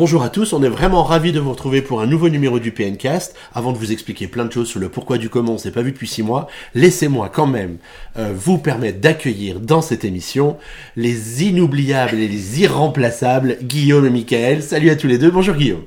Bonjour à tous, on est vraiment ravis de vous retrouver pour un nouveau numéro du PNcast. Avant de vous expliquer plein de choses sur le pourquoi du comment on s'est pas vu depuis six mois, laissez-moi quand même euh, vous permettre d'accueillir dans cette émission les inoubliables et les irremplaçables Guillaume et Michael. Salut à tous les deux, bonjour Guillaume.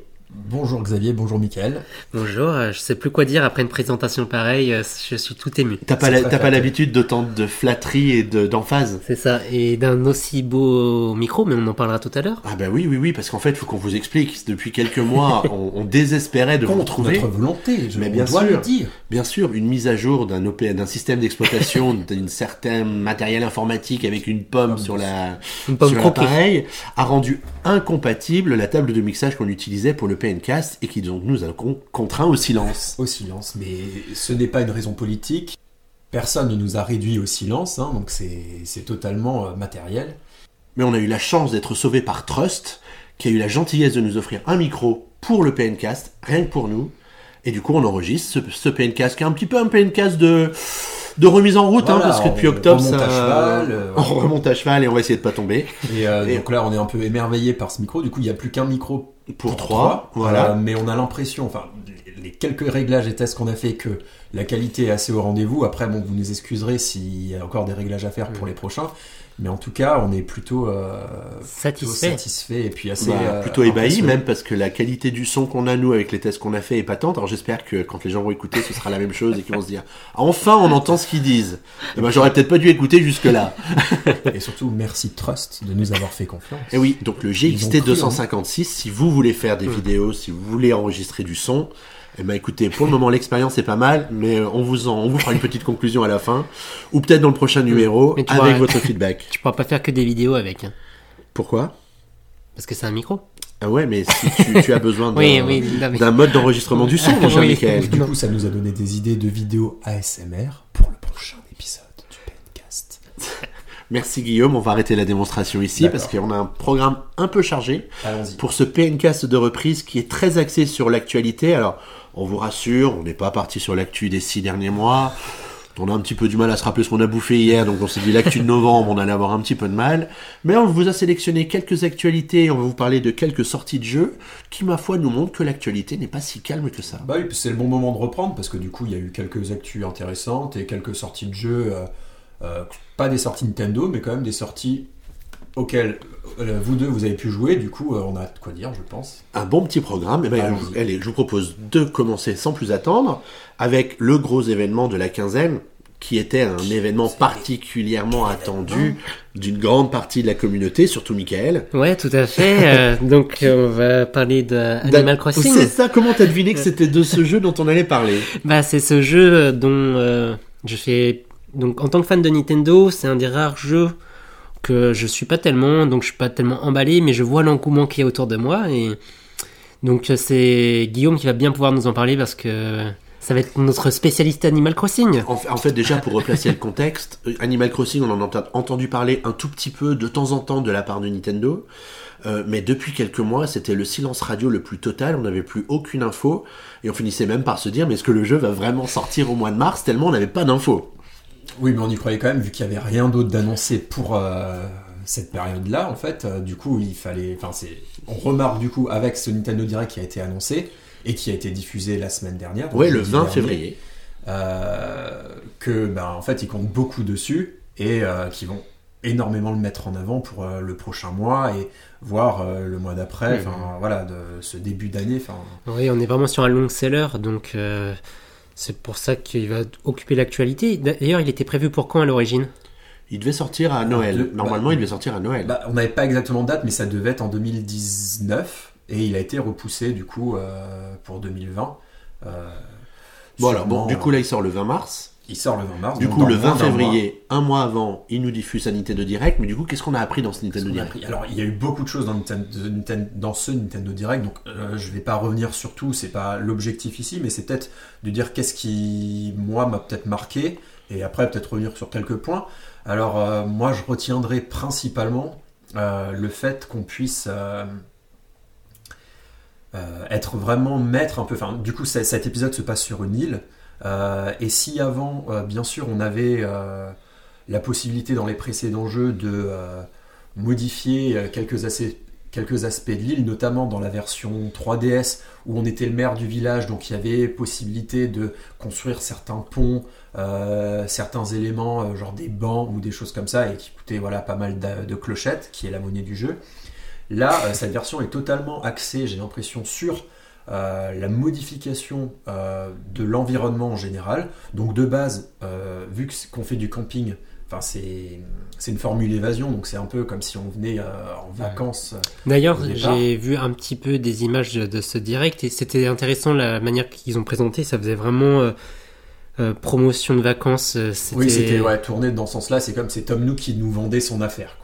Bonjour Xavier, bonjour Mickaël. Bonjour, euh, je sais plus quoi dire après une présentation pareille, euh, je suis tout ému. T'as pas, la- t'as pas l'habitude d'autant de flatterie et de- d'emphase? C'est ça, et d'un aussi beau micro, mais on en parlera tout à l'heure. Ah bah oui, oui, oui, parce qu'en fait, il faut qu'on vous explique. Depuis quelques mois, on, on désespérait de vous Contre retrouver. notre volonté, je Mais on bien doit sûr. le dire. Bien sûr, une mise à jour d'un OP d'un système d'exploitation, d'un certain matériel informatique avec une pomme sur la Une pomme sur l'appareil a rendu incompatible la table de mixage qu'on utilisait pour le PNcast et qui donc nous a con- contraint au silence. Au silence, mais ce n'est pas une raison politique. Personne ne nous a réduit au silence, hein, donc c'est totalement euh, matériel. Mais on a eu la chance d'être sauvé par Trust, qui a eu la gentillesse de nous offrir un micro pour le PNcast, rien que pour nous. Et du coup, on enregistre ce, ce PNcast qui est un petit peu un PNcast de de remise en route, hein, parce que depuis on octobre, remonte ça, à cheval, euh, on remonte à cheval et on va essayer de pas tomber. Et, euh, Et- donc là, on est un peu émerveillé par ce micro. Du coup, il n'y a plus qu'un micro Pour trois, voilà. Euh, mais on a l'impression, enfin, les quelques réglages et tests qu'on a fait, que la qualité est assez au rendez-vous. Après, bon, vous nous excuserez s'il y a encore des réglages à faire pour les prochains. Mais en tout cas, on est plutôt, euh, plutôt Satisfait. satisfait et puis assez Bah, euh, plutôt ébahi même parce que la qualité du son qu'on a nous avec les tests qu'on a fait est patente. Alors j'espère que quand les gens vont écouter, ce sera la même chose et qu'ils vont se dire enfin on entend ce qu'ils disent. Et ben j'aurais peut-être pas dû écouter jusque là. Et surtout, merci Trust de nous avoir fait confiance. Et oui, donc le GXT cru en 256, si vous voulez faire des vidéos, si vous voulez enregistrer du son, eh ben écoutez, pour le moment l'expérience est pas mal, mais euh, on vous en, on vous fera une petite conclusion à la fin, ou peut-être dans le prochain numéro Mais tu avec vois- votre feedback. Tu pourras pas faire que des vidéos avec, hein, Pourquoi? Parce que c'est un micro. Ah ouais, mais si tu, tu as besoin d'un Oui, oui, non, mais- d'un mode d'enregistrement du son, mon cher Oui. Du coup, ça nous a donné des idées de vidéos ASMR pour le prochain épisode du Pencast. Merci Guillaume, on va arrêter la démonstration ici parce qu'on a un programme un peu chargé pour ce PNcast de reprise qui est très axé sur l'actualité. Alors, on vous rassure, on n'est pas parti sur l'actu des six derniers mois. On a un petit peu du mal à se rappeler ce qu'on a bouffé hier, donc on s'est dit l'actu de novembre, on allait avoir un petit peu de mal. Mais on vous a sélectionné quelques actualités, on va vous parler de quelques sorties de jeux qui, ma foi, nous montrent que l'actualité n'est pas si calme que ça. Bah oui, c'est le bon moment de reprendre parce que du coup, il y a eu quelques actus intéressantes et quelques sorties de jeux. euh, euh, pas des sorties Nintendo, mais quand même des sorties auxquelles euh, vous deux vous avez pu jouer. Du coup, euh, on a de quoi dire, je pense. un bon petit programme. Eh ben, allez, je vous propose de commencer sans plus attendre avec le gros événement de la quinzaine, qui était un événement particulièrement attendu d'une grande partie de la communauté, surtout Michael. Ouais, tout à fait. euh, donc, on va parler de Animal Crossing. C'est ça, comment t'as deviné que c'était de ce jeu dont on allait parler Bah, c'est ce jeu dont euh, je fais. Donc, en tant que fan de Nintendo, c'est un des rares jeux que je suis pas tellement, donc je suis pas tellement emballé, mais je vois l'engouement qui est autour de moi et donc euh, c'est Guillaume qui va bien pouvoir nous en parler parce que ça va être notre spécialiste Animal Crossing. En, fait, déjà, pour replacer le contexte, euh, Animal Crossing, on en a ent- entendu parler un tout petit peu de temps en temps de la part de Nintendo. Euh, mais depuis quelques mois, c'était le silence radio le plus total. On n'avait plus aucune info. Et on finissait même par se dire, mais est-ce que le jeu va vraiment sortir au mois de mars Tellement on n'avait pas d'infos. Oui, mais on y croyait quand même, vu qu'il n'y avait rien d'autre d'annoncé pour euh, cette période-là, en fait. euh, du coup, il fallait. Enfin, c'est. On remarque du coup avec ce Nintendo Direct qui a été annoncé et qui a été diffusé la semaine dernière. Ouais, le jeudi 20 dernier, février. euh, que ben en fait ils comptent beaucoup dessus et euh, qui vont énormément le mettre en avant pour euh, le prochain mois et voir euh, le mois d'après enfin voilà de ce début d'année Oui, on est vraiment sur un long seller, donc euh, c'est pour ça qu'il va occuper l'actualité. D'ailleurs, il était prévu pour quand à l'origine? Il devait sortir à Noël. deux- Normalement, bah, il devait sortir à Noël. bah, on n'avait pas exactement de date mais ça devait être en 2019 et il a été repoussé du coup euh, pour 2020 Euh, voilà, sûrement, bon, du coup, là, il sort le 20 mars. Il sort le 20 mars Du coup, le moins 20 d'un mois. février, un mois avant, il nous diffuse un Nintendo Direct. Mais du coup, qu'est-ce qu'on a appris dans ce Nintendo Direct Alors, il y a eu beaucoup de choses dans, Nintendo- dans ce Nintendo Direct, donc euh, je vais pas revenir sur tout, c'est pas l'objectif ici, mais c'est peut-être de dire qu'est-ce qui, moi, m'a peut-être marqué, et après peut-être revenir sur quelques points. Alors, euh, moi, je retiendrai principalement euh, le fait qu'on puisse être vraiment maître un peu. Enfin, du coup, cet épisode se passe sur une île. Euh, et si avant, euh, bien sûr, on avait euh, la possibilité dans les précédents jeux de modifier quelques, quelques aspects de l'île, notamment dans la version 3DS où on était le maire du village, donc il y avait possibilité de construire certains ponts, certains éléments, genre des bancs ou des choses comme ça, et qui coûtaient voilà, pas mal de, clochettes, qui est la monnaie du jeu. Là, cette version est totalement axée, j'ai l'impression, sur euh, la modification euh, de l'environnement en général. Donc de base, euh, vu qu'on fait du camping, enfin c'est une formule évasion, donc c'est un peu comme si on venait en vacances. D'ailleurs, j'ai vu un petit peu des images de ce direct et c'était intéressant la manière qu'ils ont présenté. Ça faisait vraiment promotion de vacances. Oui, c'était ouais, tourné dans ce sens-là. C'est comme c'est Tom Nook qui nous vendait son affaire.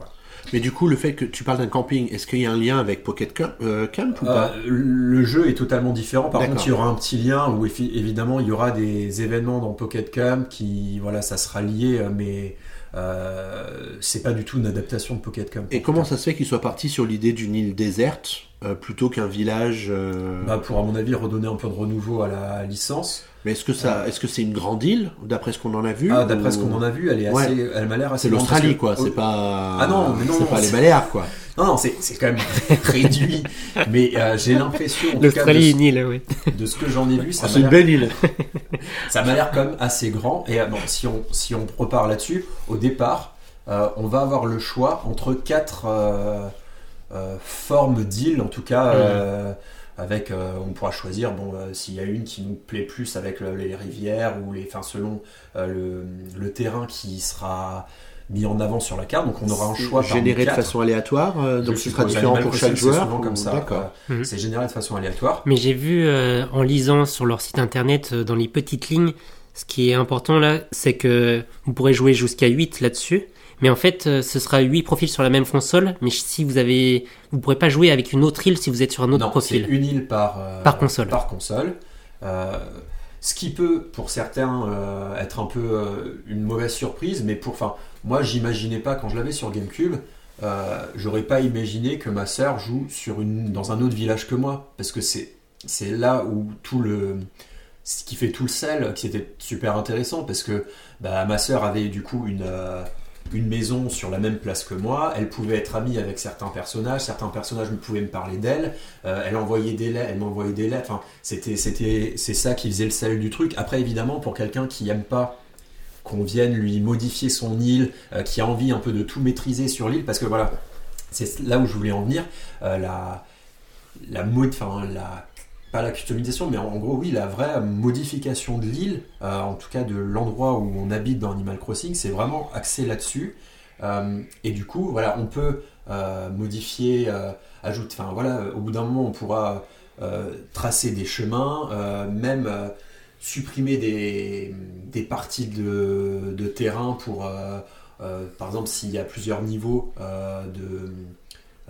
Mais du coup, le fait que tu parles d'un camping, est-ce qu'il y a un lien avec Pocket Camp, euh, Camp ou pas? Euh, le jeu est totalement différent. Par contre, il y aura un petit lien où évidemment il y aura des événements dans Pocket Camp qui, voilà, ça sera lié, euh, mais euh, c'est pas du tout une adaptation de Pocket Camp. Et comment ça se fait qu'il soit parti sur l'idée d'une île déserte? Euh, plutôt qu'un village euh, Bah, pour à mon avis redonner un peu de renouveau à la licence. Mais est-ce que ça, est-ce que c'est une grande île d'après ce qu'on en a vu Ah, d'après ou- ce qu'on en a vu, elle est Ouais. assez, elle m'a l'air assez. C'est l'Australie quoi, c'est pas. Ah non, mais non, c'est pas les Baléares quoi. Non, non, c'est c'est quand même réduit. Mais euh, j'ai l'impression, L'Australie est une île, oui. de ce que j'en ai vu, ça Ah, m'a c'est une belle île. Ça m'a l'air quand même assez grand. Et euh, bon, si on, si on repart là-dessus, au départ, euh, on va avoir le choix entre quatre euh, formes d'îles, en tout cas. euh, avec, euh, on pourra choisir, bon, euh, s'il y a une qui nous plaît plus avec le- les rivières ou les, enfin, selon euh, le, le terrain qui sera mis en avant sur la carte. Donc, on aura un choix généré de façon aléatoire, euh, donc ce sera différent pour chaque c'est joueur. ou- comme ça. D'accord. Euh, Mhm. C'est généré de façon aléatoire. Mais j'ai vu euh, en lisant sur leur site internet, euh, dans les petites lignes, ce qui est important là, c'est que vous pourrez jouer jusqu'à 8 là-dessus. Mais en fait, euh, ce sera 8 profils sur la même console. Mais si vous avez. Vous pourrez pas jouer avec une autre île si vous êtes sur un autre non, profil. c'est une île par, euh, Par console. Par console. Euh, ce qui peut, pour certains, euh, être un peu une mauvaise surprise, mais pour, enfin, moi, j'imaginais pas quand je l'avais sur GameCube, j'aurais pas imaginé que ma sœur joue sur une, dans un autre village que moi, parce que c'est, c'est là où tout le, ce qui fait tout le sel, qui était super intéressant, parce que bah, ma sœur avait du coup une une maison sur la même place que moi, elle pouvait être amie avec certains personnages, certains personnages me pouvaient me parler d'elle, euh, elle envoyait des lettres, elle m'envoyait des lettres, enfin, c'était, c'était, c'est ça qui faisait le sel du truc. Après, évidemment, pour quelqu'un qui aime pas qu'on vienne lui modifier son île, euh, qui a envie un peu de tout maîtriser sur l'île, parce que voilà, c'est là où je voulais en venir, euh, la, la mode, enfin, la, pas la customisation, mais en, gros, oui, la vraie modification de l'île, euh, en tout cas de l'endroit où on habite dans Animal Crossing, c'est vraiment axé là-dessus. Euh, et du coup, voilà, on peut euh, modifier, ajouter, enfin voilà, au bout d'un moment, on pourra tracer des chemins, même supprimer des, parties de, terrain pour, par exemple, s'il y a plusieurs niveaux de,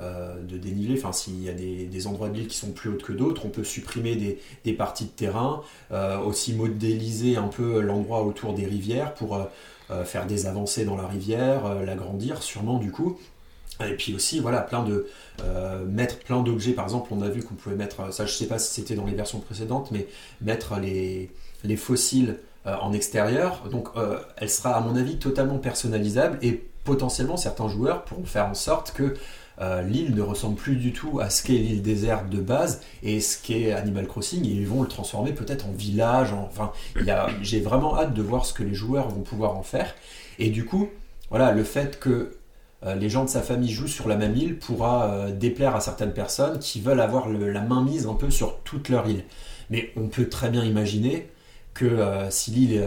euh, de dénivelé, enfin s'il y a des, endroits de l'île qui sont plus hauts que d'autres, on peut supprimer des, parties de terrain, euh, aussi modéliser un peu l'endroit autour des rivières pour euh, faire des avancées dans la rivière, l'agrandir sûrement du coup. Et puis aussi, voilà, plein de mettre plein d'objets. Par exemple, on a vu qu'on pouvait mettre, ça je sais pas si c'était dans les versions précédentes, mais mettre les, les fossiles en extérieur. Donc, elle sera à mon avis totalement personnalisable et potentiellement certains joueurs pourront faire en sorte que euh, l'île ne ressemble plus du tout à ce qu'est l'île déserte de base et ce qu'est Animal Crossing et ils vont le transformer peut-être en village. en- enfin, j'ai vraiment hâte de voir ce que les joueurs vont pouvoir en faire. Et du coup, voilà, le fait que euh, les gens de sa famille jouent sur la même île pourra euh, déplaire à certaines personnes qui veulent avoir la main mise un peu sur toute leur île. Mais on peut très bien imaginer que si l'île,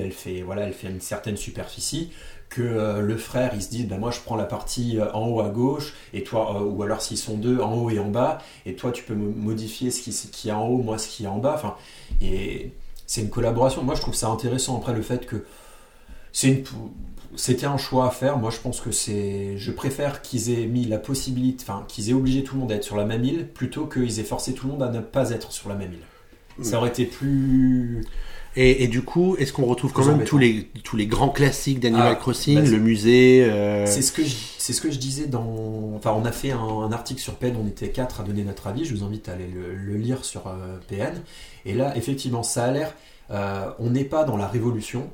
elle elle fait une certaine superficie, que euh, le frère il se dit bah, moi je prends la partie euh, en haut à gauche et toi euh, ou alors s'ils sont deux en haut et en bas et toi tu peux mo- modifier ce qui, ce qui est en haut moi ce qui est en bas enfin et c'est une collaboration. Moi je trouve ça intéressant après le fait que c'est une c'était un choix à faire. Moi je pense que c'est je préfère qu'ils aient mis la possibilité enfin qu'ils aient obligé tout le monde à être sur la même île plutôt qu'ils aient forcé tout le monde à ne pas être sur la même île ça aurait été plus Et, et du coup, est-ce qu'on retrouve quand même tous les, tous les grands classiques d'Animal Ah, Crossing, bah, le musée euh, C'est ce que je, c'est ce que je disais dans. Enfin, on a fait un, un article sur PN, on était quatre à donner notre avis. Je vous invite à aller le, le lire sur euh, PN. Et là, effectivement, ça a l'air. euh, on n'est pas dans la révolution,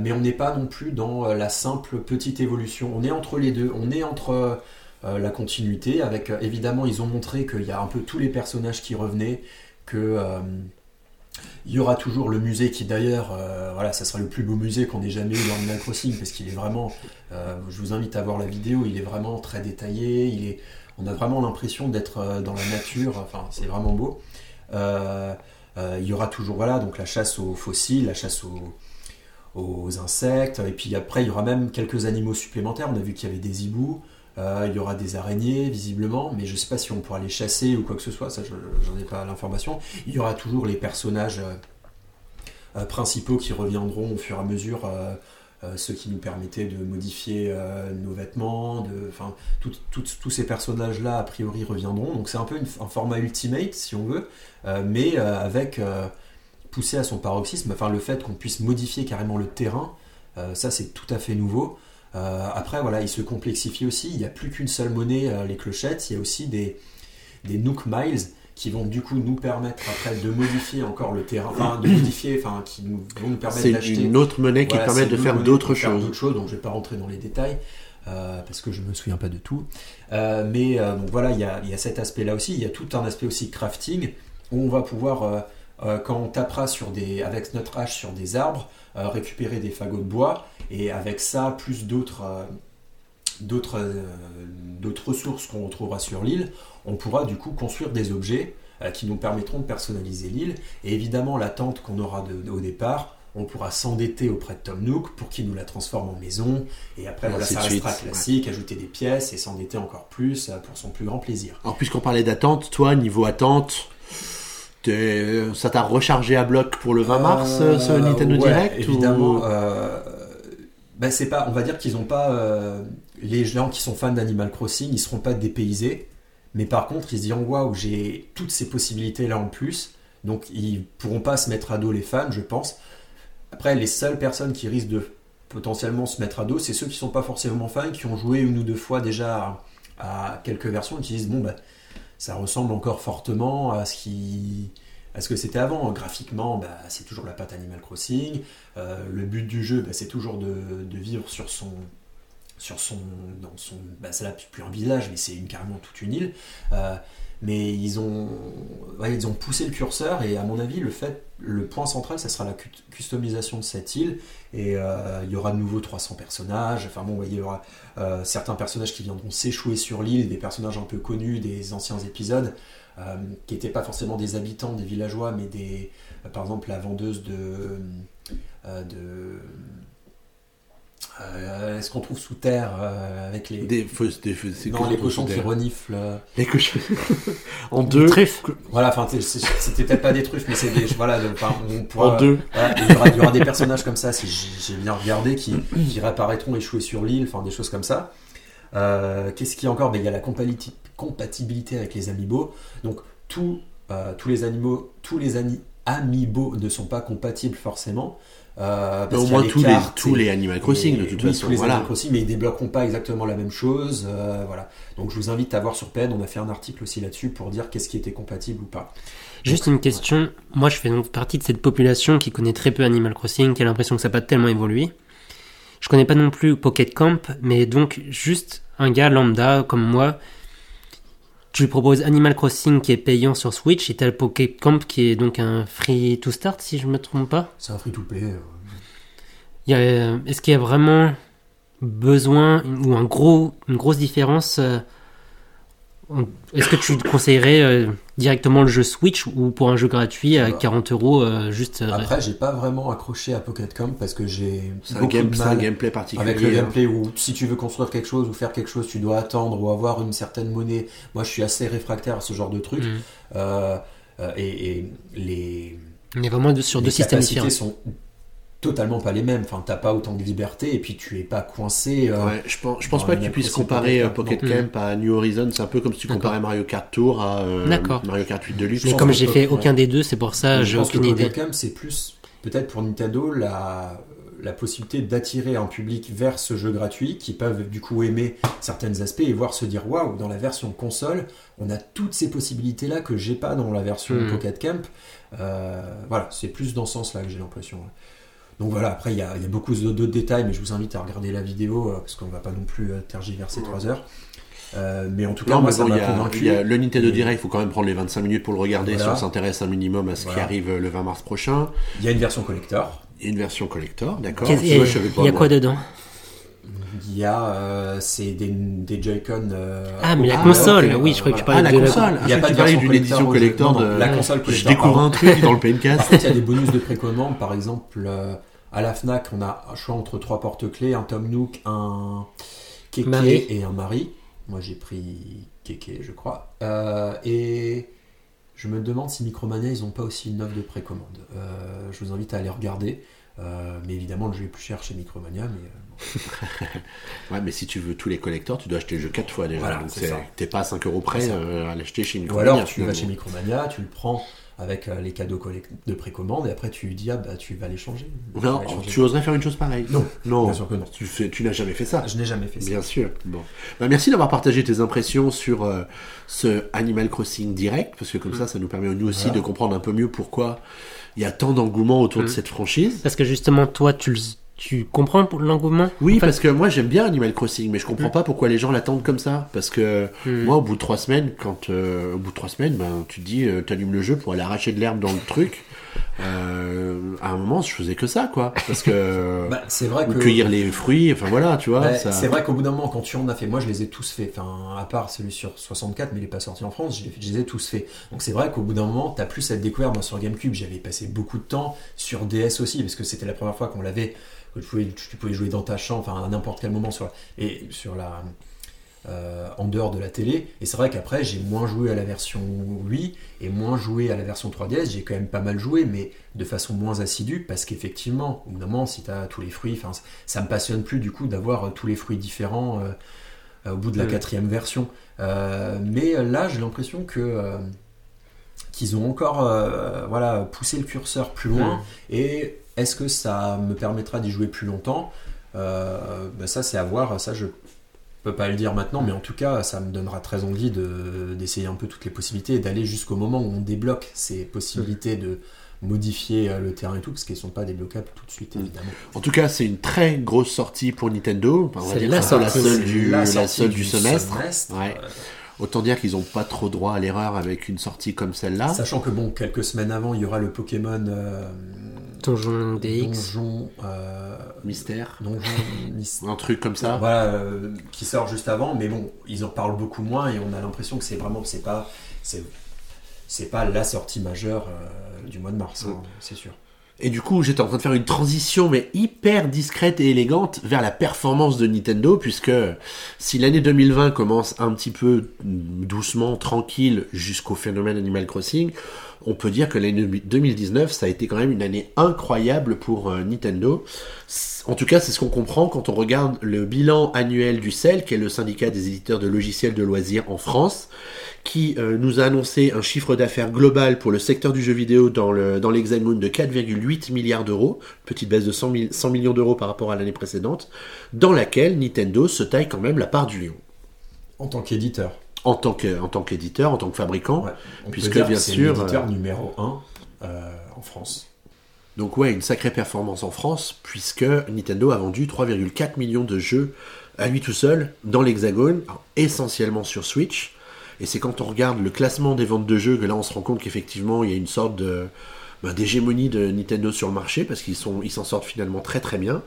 mais on n'est pas non plus dans la simple petite évolution. On est entre les deux. On est entre la continuité. Avec évidemment, ils ont montré qu'il y a un peu tous les personnages qui revenaient, euh, il y aura toujours le musée qui d'ailleurs, euh, voilà, ça sera le plus beau musée qu'on ait jamais eu dans Animal Crossing parce qu'il est vraiment. euh, je vous invite à voir la vidéo. Il est vraiment très détaillé. Il est, on a vraiment l'impression d'être dans la nature. Enfin, c'est vraiment beau. Il y aura toujours voilà donc la chasse aux fossiles, la chasse aux insectes, et puis après il y aura même quelques animaux supplémentaires. On a vu qu'il y avait des hiboux, euh, il y aura des araignées visiblement, mais je sais pas si on pourra les chasser ou quoi que ce soit. Ça, je- j'en ai pas l'information. Il y aura toujours les personnages euh, euh, principaux qui reviendront au fur et à mesure. euh, ceux qui nous permettaient de modifier nos vêtements, enfin, tous ces personnages-là, a priori, reviendront. Donc c'est un peu un format ultimate, si on veut, mais avec poussé à son paroxysme, enfin le fait qu'on puisse modifier carrément le terrain, ça c'est tout à fait nouveau. Euh, après voilà, il se complexifie aussi, il n'y a plus qu'une seule monnaie, euh, les clochettes, il y a aussi des, des Nook Miles qui vont du coup nous permettre après de modifier encore le terrain, enfin de modifier, enfin qui nous, vont nous permettre C'est d'acheter une autre monnaie qui voilà, permet c'est de faire d'autres choses. d'autres choses, donc je vais pas rentrer dans les détails. euh, parce que je me souviens pas de tout. Euh, mais euh, bon, voilà, il y y a cet aspect-là aussi. Il y a tout un aspect aussi crafting où on va pouvoir, euh, quand on tapera sur des, avec notre hache sur des arbres, euh, récupérer des fagots de bois et avec ça, plus d'autres euh, d'autres ressources qu'on retrouvera sur l'île, on pourra du coup construire des objets qui nous permettront de personnaliser l'île. Et évidemment, la tente qu'on aura de- au départ, on pourra s'endetter auprès de Tom Nook pour qu'il nous la transforme en maison. Et après, voilà, ça restera classique, ajouter des pièces et s'endetter encore plus pour son plus grand plaisir. Alors, puisqu'on parlait d'attente, toi, niveau attente, ça t'a rechargé à bloc pour le 20 mars, Euh, ce Nintendo ouais, Direct Évidemment, ou- euh, ben, c'est pas, on va dire qu'ils ont pas. euh, les gens qui sont fans d'Animal Crossing, ils seront pas dépaysés. Mais par contre, ils se diront waouh, j'ai toutes ces possibilités-là en plus. Donc, ils pourront pas se mettre à dos les fans, je pense. Après, les seules personnes qui risquent de potentiellement se mettre à dos, c'est ceux qui sont pas forcément fans, qui ont joué une ou deux fois déjà à, à quelques versions et qui disent bon, bah, ça ressemble encore fortement à ce qui à ce que c'était avant. Graphiquement, bah, c'est toujours la patte Animal Crossing. Euh, le but du jeu, bah, c'est toujours de, vivre sur son sur son dans son bah, c'est là plus un village mais c'est une, carrément toute une île Euh, mais ils ont ouais, ils ont poussé le curseur et à mon avis le fait le point central ça sera la cu- customisation de cette île. Et euh, il y aura de nouveau 300 personnages. Enfin bon il y aura euh, certains personnages qui viendront s'échouer sur l'île des personnages un peu connus des anciens épisodes euh, qui n'étaient pas forcément des habitants des villageois mais des par exemple la vendeuse de de euh, est-ce qu'on trouve sous terre euh, avec les Des fausses, des fausses- non, quoi les cochons qui reniflent. euh, Les cochons. en deux. truffes. Voilà, enfin, c'était peut-être pas des truffes, mais c'est des. Voilà, de- enfin, on pourra- En deux. voilà, il, y aura, il y aura des personnages comme ça, si j'ai bien regardé, qui, qui réapparaîtront échoués sur l'île, enfin, des choses comme ça. Euh, Qu'est-ce qu'il y a encore? Ben, Il y a la compati- compatibilité avec les amiibo. Donc, tout, euh, tous les animaux, tous les ani- amiibo ne sont pas compatibles forcément. Euh, parce au moins les tous les, tous et- les Animal Crossing, de toute oui, façon. tous les Voilà. Animal Crossing, mais ils débloqueront pas exactement la même chose. euh, voilà. Donc je vous invite à voir sur PN, on a fait un article aussi là-dessus pour dire qu'est-ce qui était compatible ou pas. Juste une question. Moi, je fais donc partie de cette population qui connaît très peu Animal Crossing, qui a l'impression que ça n'a pas tellement évolué. Je connais pas non plus Pocket Camp, mais donc juste un gars lambda comme moi, tu lui proposes Animal Crossing qui est payant sur Switch et t'as le Pocket Camp qui est donc un free to start si je me trompe pas. C'est un free-to-play. euh. Il y a- Est-ce qu'il y a vraiment besoin ou un gros, une grosse différence euh, Est-ce que tu conseillerais euh, directement le jeu Switch ou pour un jeu gratuit à Bah. 40 euros euh, juste euh, Après, j'ai pas vraiment accroché à Pocket Camp parce que j'ai C'est un, beaucoup game- de c'est un mal gameplay particulier. avec le hein. gameplay où si tu veux construire quelque chose ou faire quelque chose, tu dois attendre ou avoir une certaine monnaie. Moi, je suis assez réfractaire à ce genre de truc. Mhm. Euh, et, et les On est vraiment de- sur les deux systèmes différents. sont totalement pas les mêmes. Enfin, t'as pas autant de liberté et puis tu es pas coincé. euh, Ouais, je pense, je pense pas que tu puisses comparer euh, Pocket Camp, à New Horizons. C'est un peu comme si tu comparais Mario Kart Tour à euh. Mario Kart 8 Deluxe. Mais pense comme que j'ai fait ouais. aucun des deux, c'est pour ça Mais j'ai je pense que aucune idée. Pocket Camp, c'est plus peut-être pour Nintendo la, la possibilité d'attirer un public vers ce jeu gratuit qui peuvent du coup aimer certains aspects et voir se dire waouh, dans la version console, on a toutes ces possibilités-là que j'ai pas dans la version Hmm. Pocket Camp. Euh, voilà, c'est plus dans ce sens-là que j'ai l'impression. Donc voilà, après il y a, il y a beaucoup d'autres détails, mais je vous invite à regarder la vidéo euh, parce qu'on va pas non plus euh, tergiverser Ouais. trois heures. Euh, mais en tout cas, Non, moi, ça bon, il m'a y, a- convaincu. il y a le Nintendo Et- Direct, il faut quand même prendre les 25 minutes pour le regarder Voilà. si on s'intéresse un minimum à ce qui arrive euh, le 20 mars prochain. Il y a une version collector. Et une version collector, d'accord. Vois, je savais pas, Il y a quoi dedans Il y a euh, c'est des, des Joy-Con. euh, Ah, mais la Ah, console, oui, je crois que tu Ah, parlais la de la console. Il y a Ah, pas d'une collector édition collector non, non, de. la console Je collector, découvre pardon. un truc dans le PNcast. contre, il y a des bonus de précommande. Par exemple, euh, à la Fnac, on a un choix entre trois porte-clés un Tom Nook, un Keke Marie. et un Marie. Moi, j'ai pris Keke, je crois. Euh, et je me demande si Micromania, ils n'ont pas aussi une offre de précommande. Euh, je vous invite à aller regarder. Euh, mais évidemment, le jeu est plus cher chez Micromania. Mais euh, Ouais, mais si tu veux tous les collectors, tu dois acheter le jeu 4 fois déjà. Voilà, Donc t'es pas à 5 euros près euh, à l'acheter chez Ou Micromania. alors tu vas chez Micromania, tu le prends avec euh, les cadeaux de précommande et après tu lui dis ah bah tu vas les changer. Tu Non, vas les changer. tu oserais faire une chose pareille Non, non. bien sûr que non. Tu, fais, tu n'as jamais fait ça. Je n'ai jamais fait ça. Bien sûr. Bon. Bah, merci d'avoir partagé tes impressions sur euh, ce Animal Crossing direct, parce que comme ça, ça nous permet nous aussi Voilà. de comprendre un peu mieux pourquoi il y a tant d'engouement autour de Mm. cette franchise. Parce que justement, toi, tu, le- tu comprends pour l'engouement? Oui, En fait, parce que moi j'aime bien Animal Crossing, mais je comprends Mm. pas pourquoi les gens l'attendent comme ça. Parce que Hmm. moi, au bout de trois semaines, quand euh, au bout de trois semaines, ben tu te dis, euh, t'allumes le jeu pour aller arracher de l'herbe dans le truc. Euh, à un moment, je faisais que ça, quoi. Parce que Bah, c'est vrai que cueillir les fruits, enfin voilà, tu vois. Bah, ça... c'est vrai qu'au bout d'un moment quand tu en as fait, moi je les ai tous fait. Enfin à part celui sur 64, mais il est pas sorti en France, je les, je les ai tous fait. Donc c'est vrai qu'au bout d'un moment t'as plus à le découvrir. Moi sur GameCube j'avais passé beaucoup de temps sur DS aussi parce que c'était la première fois qu'on l'avait. Que tu pouvais, tu pouvais jouer dans ta chambre, enfin à n'importe quel moment sur la, et sur la euh, en dehors de la télé. Et c'est vrai qu'après, j'ai moins joué à la version Wii et moins joué à la version 3DS. J'ai quand même pas mal joué, mais de façon moins assidue, parce qu'effectivement, au bout d'un moment, si tu as tous les fruits, ça me passionne plus du coup d'avoir euh, tous les fruits différents euh, au bout de la quatrième version. Euh, mais là, j'ai l'impression que qu'ils ont encore voilà, poussé le curseur plus loin. Et est-ce que ça me permettra d'y jouer plus longtemps? Bah Ça, c'est à voir. Ça, je peux pas le dire maintenant, mais en tout cas, ça me donnera très envie de- d'essayer un peu toutes les possibilités et d'aller jusqu'au moment où on débloque ces possibilités de modifier euh, le terrain et tout, parce qu'elles sont pas débloquables tout de suite, Mm. évidemment. En tout cas, c'est une très grosse sortie pour Nintendo. Enfin, on va C'est dire la seule C'est du, la seule du semestre. Ouais. Euh, Autant dire qu'ils n'ont pas trop droit à l'erreur avec une sortie comme celle-là. Sachant que bon, quelques semaines avant, il y aura le Pokémon euh, Donjon DX. Donjon, euh, Mystère. Donjon Un truc comme ça. Voilà, euh, qui sort juste avant, mais bon, ils en parlent beaucoup moins et on a l'impression que c'est vraiment, c'est pas, c'est, c'est pas la sortie majeure euh, du mois de mars, hein, c'est sûr. Et du coup, j'étais en train de faire une transition, mais hyper discrète et élégante, vers la performance de Nintendo, puisque si l'année 2020 commence un petit peu doucement, tranquille, jusqu'au phénomène Animal Crossing, on peut dire que l'année 2019, ça a été quand même une année incroyable pour euh, Nintendo. En tout cas, c'est ce qu'on comprend quand on regarde le bilan annuel du CEL, qui est le syndicat des éditeurs de logiciels de loisirs en France, qui euh, nous a annoncé un chiffre d'affaires global pour le secteur du jeu vidéo dans l'Hexagone de 4,8 milliards d'euros, petite baisse de 100, mi- 100 millions d'euros par rapport à l'année précédente, dans laquelle Nintendo se taille quand même la part du lion. En tant qu'éditeur, En tant que- en tant qu'éditeur, en tant que fabricant. ouais, Puisque, bien sûr, l'éditeur euh, numéro 1 en France. Donc ouais, une sacrée performance en France, puisque Nintendo a vendu 3,4 millions de jeux à lui tout seul dans l'Hexagone, essentiellement sur Switch. Et c'est quand on regarde le classement des ventes de jeux que là on se rend compte qu'effectivement il y a une sorte de ben, d'hégémonie de Nintendo sur le marché parce qu'ils sont ils s'en sortent finalement très très bien.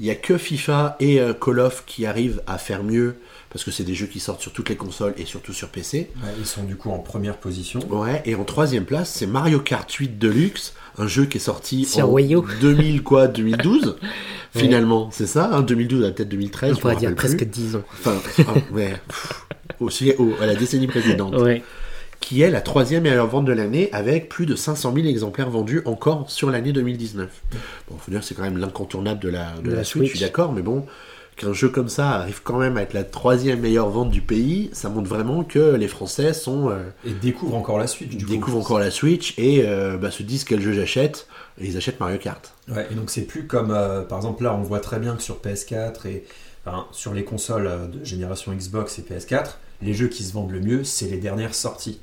Il y a que FIFA et euh, Call of qui arrivent à faire mieux parce que c'est des jeux qui sortent sur toutes les consoles et surtout sur PC. Ouais, ils sont du coup en première position. Ouais, et en troisième place, c'est Mario Kart 8 Deluxe, un jeu qui est sorti Sur en Wii U. 2000 quoi, 2012. Finalement, c'est ça, hein, 2012 à peut-être 2013. On pourrait dire presque plus. 10 ans. Enfin, ah, ouais, pff, aussi au- à la décennie précédente, Ouais. qui est la troisième meilleure vente de l'année avec plus de 500 000 exemplaires vendus encore sur l'année 2019. Bon, faut dire que c'est quand même l'incontournable de la, de De la la Switch, je suis d'accord, mais bon, qu'un jeu comme ça arrive quand même à être la troisième meilleure vente du pays, ça montre vraiment que les Français sont euh, Et découvre encore la suite. Du coup. découvrent encore la Switch et euh, bah, se disent quel jeu j'achète et ils achètent Mario Kart. Ouais, et donc c'est plus comme, euh, par exemple, là, on voit très bien que sur PS4 et enfin, sur les consoles de génération Xbox et PS4, les jeux qui se vendent le mieux, c'est les dernières sorties.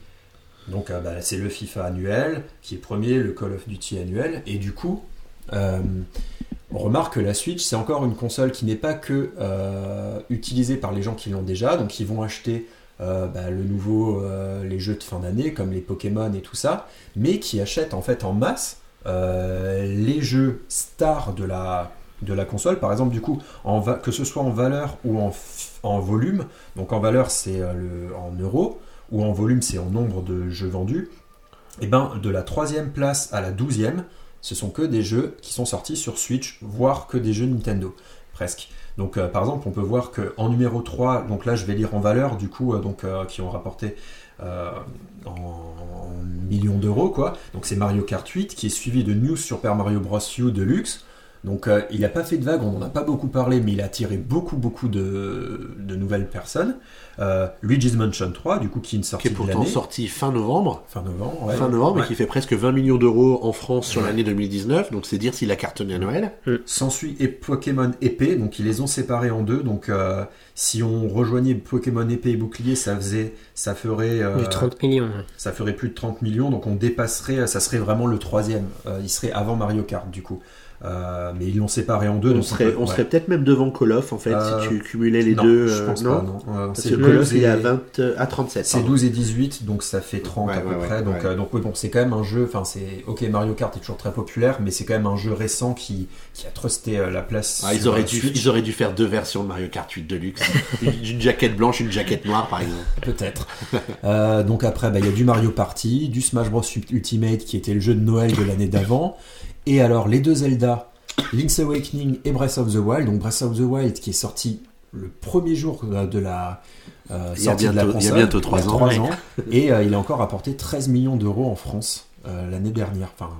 Donc bah, c'est le FIFA annuel qui est premier, le Call of Duty annuel, et du coup, euh, On remarque que la Switch, c'est encore une console qui n'est pas que euh, utilisée par les gens qui l'ont déjà, donc ils vont acheter euh, bah, le nouveau, euh, les jeux de fin d'année comme les Pokémon et tout ça, mais qui achètent en fait en masse les jeux stars de la, console. Par exemple, du coup, que ce soit en valeur ou en, en volume, donc en valeur c'est en euros, ou en volume c'est en nombre de jeux vendus, et ben de la troisième place à la douzième, ce sont que des jeux qui sont sortis sur Switch, voire que des jeux Nintendo, presque. Donc euh, par exemple, on peut voir que en numéro 3, donc là je vais lire en valeur du coup, euh, donc euh, qui ont rapporté en, en millions d'euros quoi. Donc c'est Mario Kart 8 qui est suivi de New Super Mario Bros. U Deluxe. Donc euh, il n'a pas fait de vague, on n'en a pas beaucoup parlé, mais il a attiré beaucoup beaucoup de, de nouvelles personnes. Euh, Luigi's Mansion 3, du coup qui est une qui sortie est de pourtant l'année, sorti fin novembre. fin novembre. ouais. Fin novembre Ouais. et qui fait presque 20 millions d'euros en France sur Ouais. l'année 2019, donc c'est dire s'il a cartonné à Noël. S'ensuit et Pokémon épée, donc ils les ont séparés en deux. Donc euh, si on rejoignait Pokémon épée et bouclier, ça faisait, ça ferait, euh, Du 30 millions. ça ferait plus de 30 millions. Donc on dépasserait, ça serait vraiment le troisième. Euh, il serait avant Mario Kart du coup. Euh, mais ils l'ont séparé en deux. On donc serait, peut- on ouais. serait peut-être même devant Call of en fait Euh, si tu cumulais les non, deux. Je euh, pense non pas, non. Euh, Parce c'est que 12 Call of il est à, et- 20, euh, à 37. C'est pardon. 12 et 18, donc ça fait 30 à peu près. donc, euh, donc, oui, bon, c'est quand même un jeu. Enfin, c'est ok. Mario Kart est toujours très populaire, mais c'est quand même un jeu récent qui, qui a trusté euh, la place. Ah, ils, auraient euh, dû, ils auraient dû faire deux versions de Mario Kart 8 Deluxe. une, une jaquette blanche, une jaquette noire par exemple. Peut-être. Euh, donc après, bah, il y a du Mario Party, du Smash Bros Ultimate qui était le jeu de Noël de l'année d'avant, et alors les deux Zelda, Link's Awakening et Breath of the Wild. Donc Breath of the Wild qui est sorti le premier jour euh, de la euh, sortie de la bientôt- il y a console, bientôt trois il y a ans, ouais. et euh, il a encore apporté 13 millions d'euros en France euh, l'année dernière. Enfin,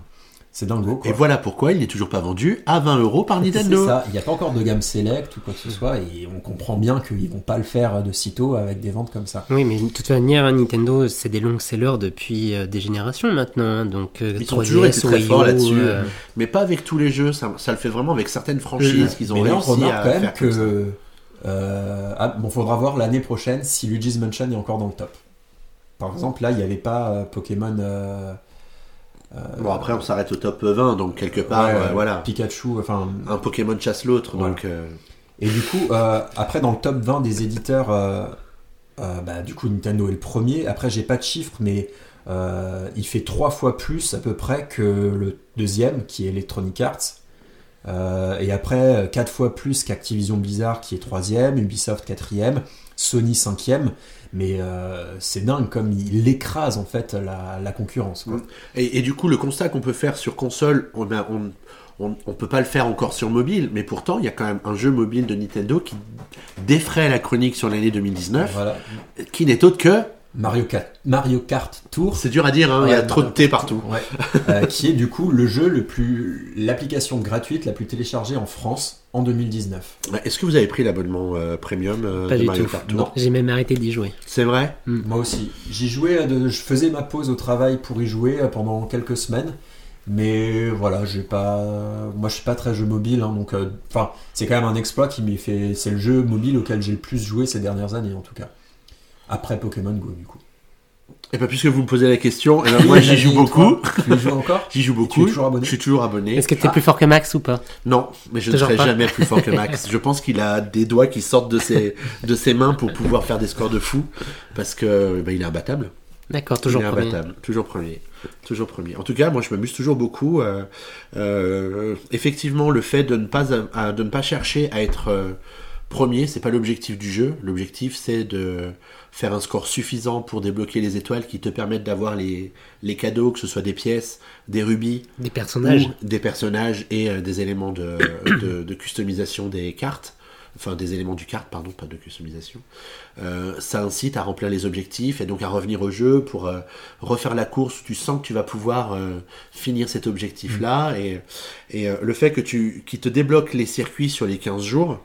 c'est dingo. Quoi. Et voilà pourquoi il n'est toujours pas vendu à 20 euros par C'est Nintendo. ça, il n'y a pas encore de gamme select ou quoi que ce soit, et on comprend bien qu'ils vont pas le faire de sitôt avec des ventes comme ça. Oui, mais de toute manière, Nintendo, c'est des longs sellers depuis euh, des générations maintenant. hein, donc, euh, Ils ont toujours été 3DS, très forts là-dessus. euh, Mais pas avec tous les jeux, ça, ça le fait vraiment avec certaines franchises qu'ils ont Mais là, on réussi remarque à quand même faire comme ça. que. Euh, ah, bon, faudra voir l'année prochaine si Luigi's Mansion est encore dans le top. Par exemple, là, il n'y avait pas euh, Pokémon. euh, Bon après on s'arrête au top 20 donc quelque part ouais, euh, voilà Pikachu, enfin. un Pokémon chasse l'autre Voilà. donc euh, Et du coup, euh, après, dans le top 20 des éditeurs, euh, euh, bah, du coup, Nintendo est le premier. Après, j'ai pas de chiffres, mais euh, il fait trois fois plus à peu près que le deuxième, qui est Electronic Arts. Euh, et après, quatre fois plus qu'Activision Blizzard, qui est troisième, Ubisoft quatrième, Sony cinquième. Mais euh, c'est dingue comme il écrase en fait la, la concurrence. quoi. Et, et du coup, le constat qu'on peut faire sur console, on a, on, on, on peut pas le faire encore sur mobile, mais pourtant, il y a quand même un jeu mobile de Nintendo qui défraie la chronique sur l'année 2019, Voilà. qui n'est autre que, Mario Kart, Mario Kart Tour. c'est dur à dire, hein, il y a trop de thé partout. Ouais. Euh, qui est du coup le jeu le plus, l'application gratuite la plus téléchargée en France en 2019. Ouais, Est-ce que vous avez pris l'abonnement euh, premium euh, Pas de du Mario tout. Kart Tour Non. J'ai même arrêté d'y jouer. C'est vrai Moi aussi. J'y jouais, à de- je faisais ma pause au travail pour y jouer pendant quelques semaines. Mais voilà, j'ai pas, moi je suis pas très jeu mobile, hein, donc euh, enfin c'est quand même un exploit qui m'est fait, c'est le jeu mobile auquel j'ai le plus joué ces dernières années en tout cas. Après Pokémon Go du coup. Et pas puisque vous me posez la question, eh ben, moi j'y joue beaucoup. Tu y joues encore J'y joue Tu beaucoup. es toujours abonné Je suis toujours abonné. Est-ce que t'es Ah. plus fort que Max ou pas? Non, mais je ne serai pas. jamais plus fort que Max. Je pense qu'il a des doigts qui sortent de ses, de ses mains pour pouvoir faire des scores de fou. Parce que bah, il est imbattable. D'accord, toujours il est premier. imbattable. Toujours premier. Toujours premier. En tout cas, moi je m'amuse toujours beaucoup. euh, euh, effectivement, le fait de ne pas, à- de ne pas chercher à être euh, premier, c'est pas l'objectif du jeu. L'objectif c'est de faire un score suffisant pour débloquer les étoiles qui te permettent d'avoir les, les cadeaux, que ce soit des pièces, des rubis, Des personnages. ou des personnages et euh, des éléments de, de, de customisation des cartes, enfin des éléments du carte, pardon, pas de customisation. Euh, ça incite à remplir les objectifs et donc à revenir au jeu pour euh, refaire la course où tu sens que tu vas pouvoir finir cet objectif-là et, et euh, le fait que tu qui te débloque les circuits sur les 15 jours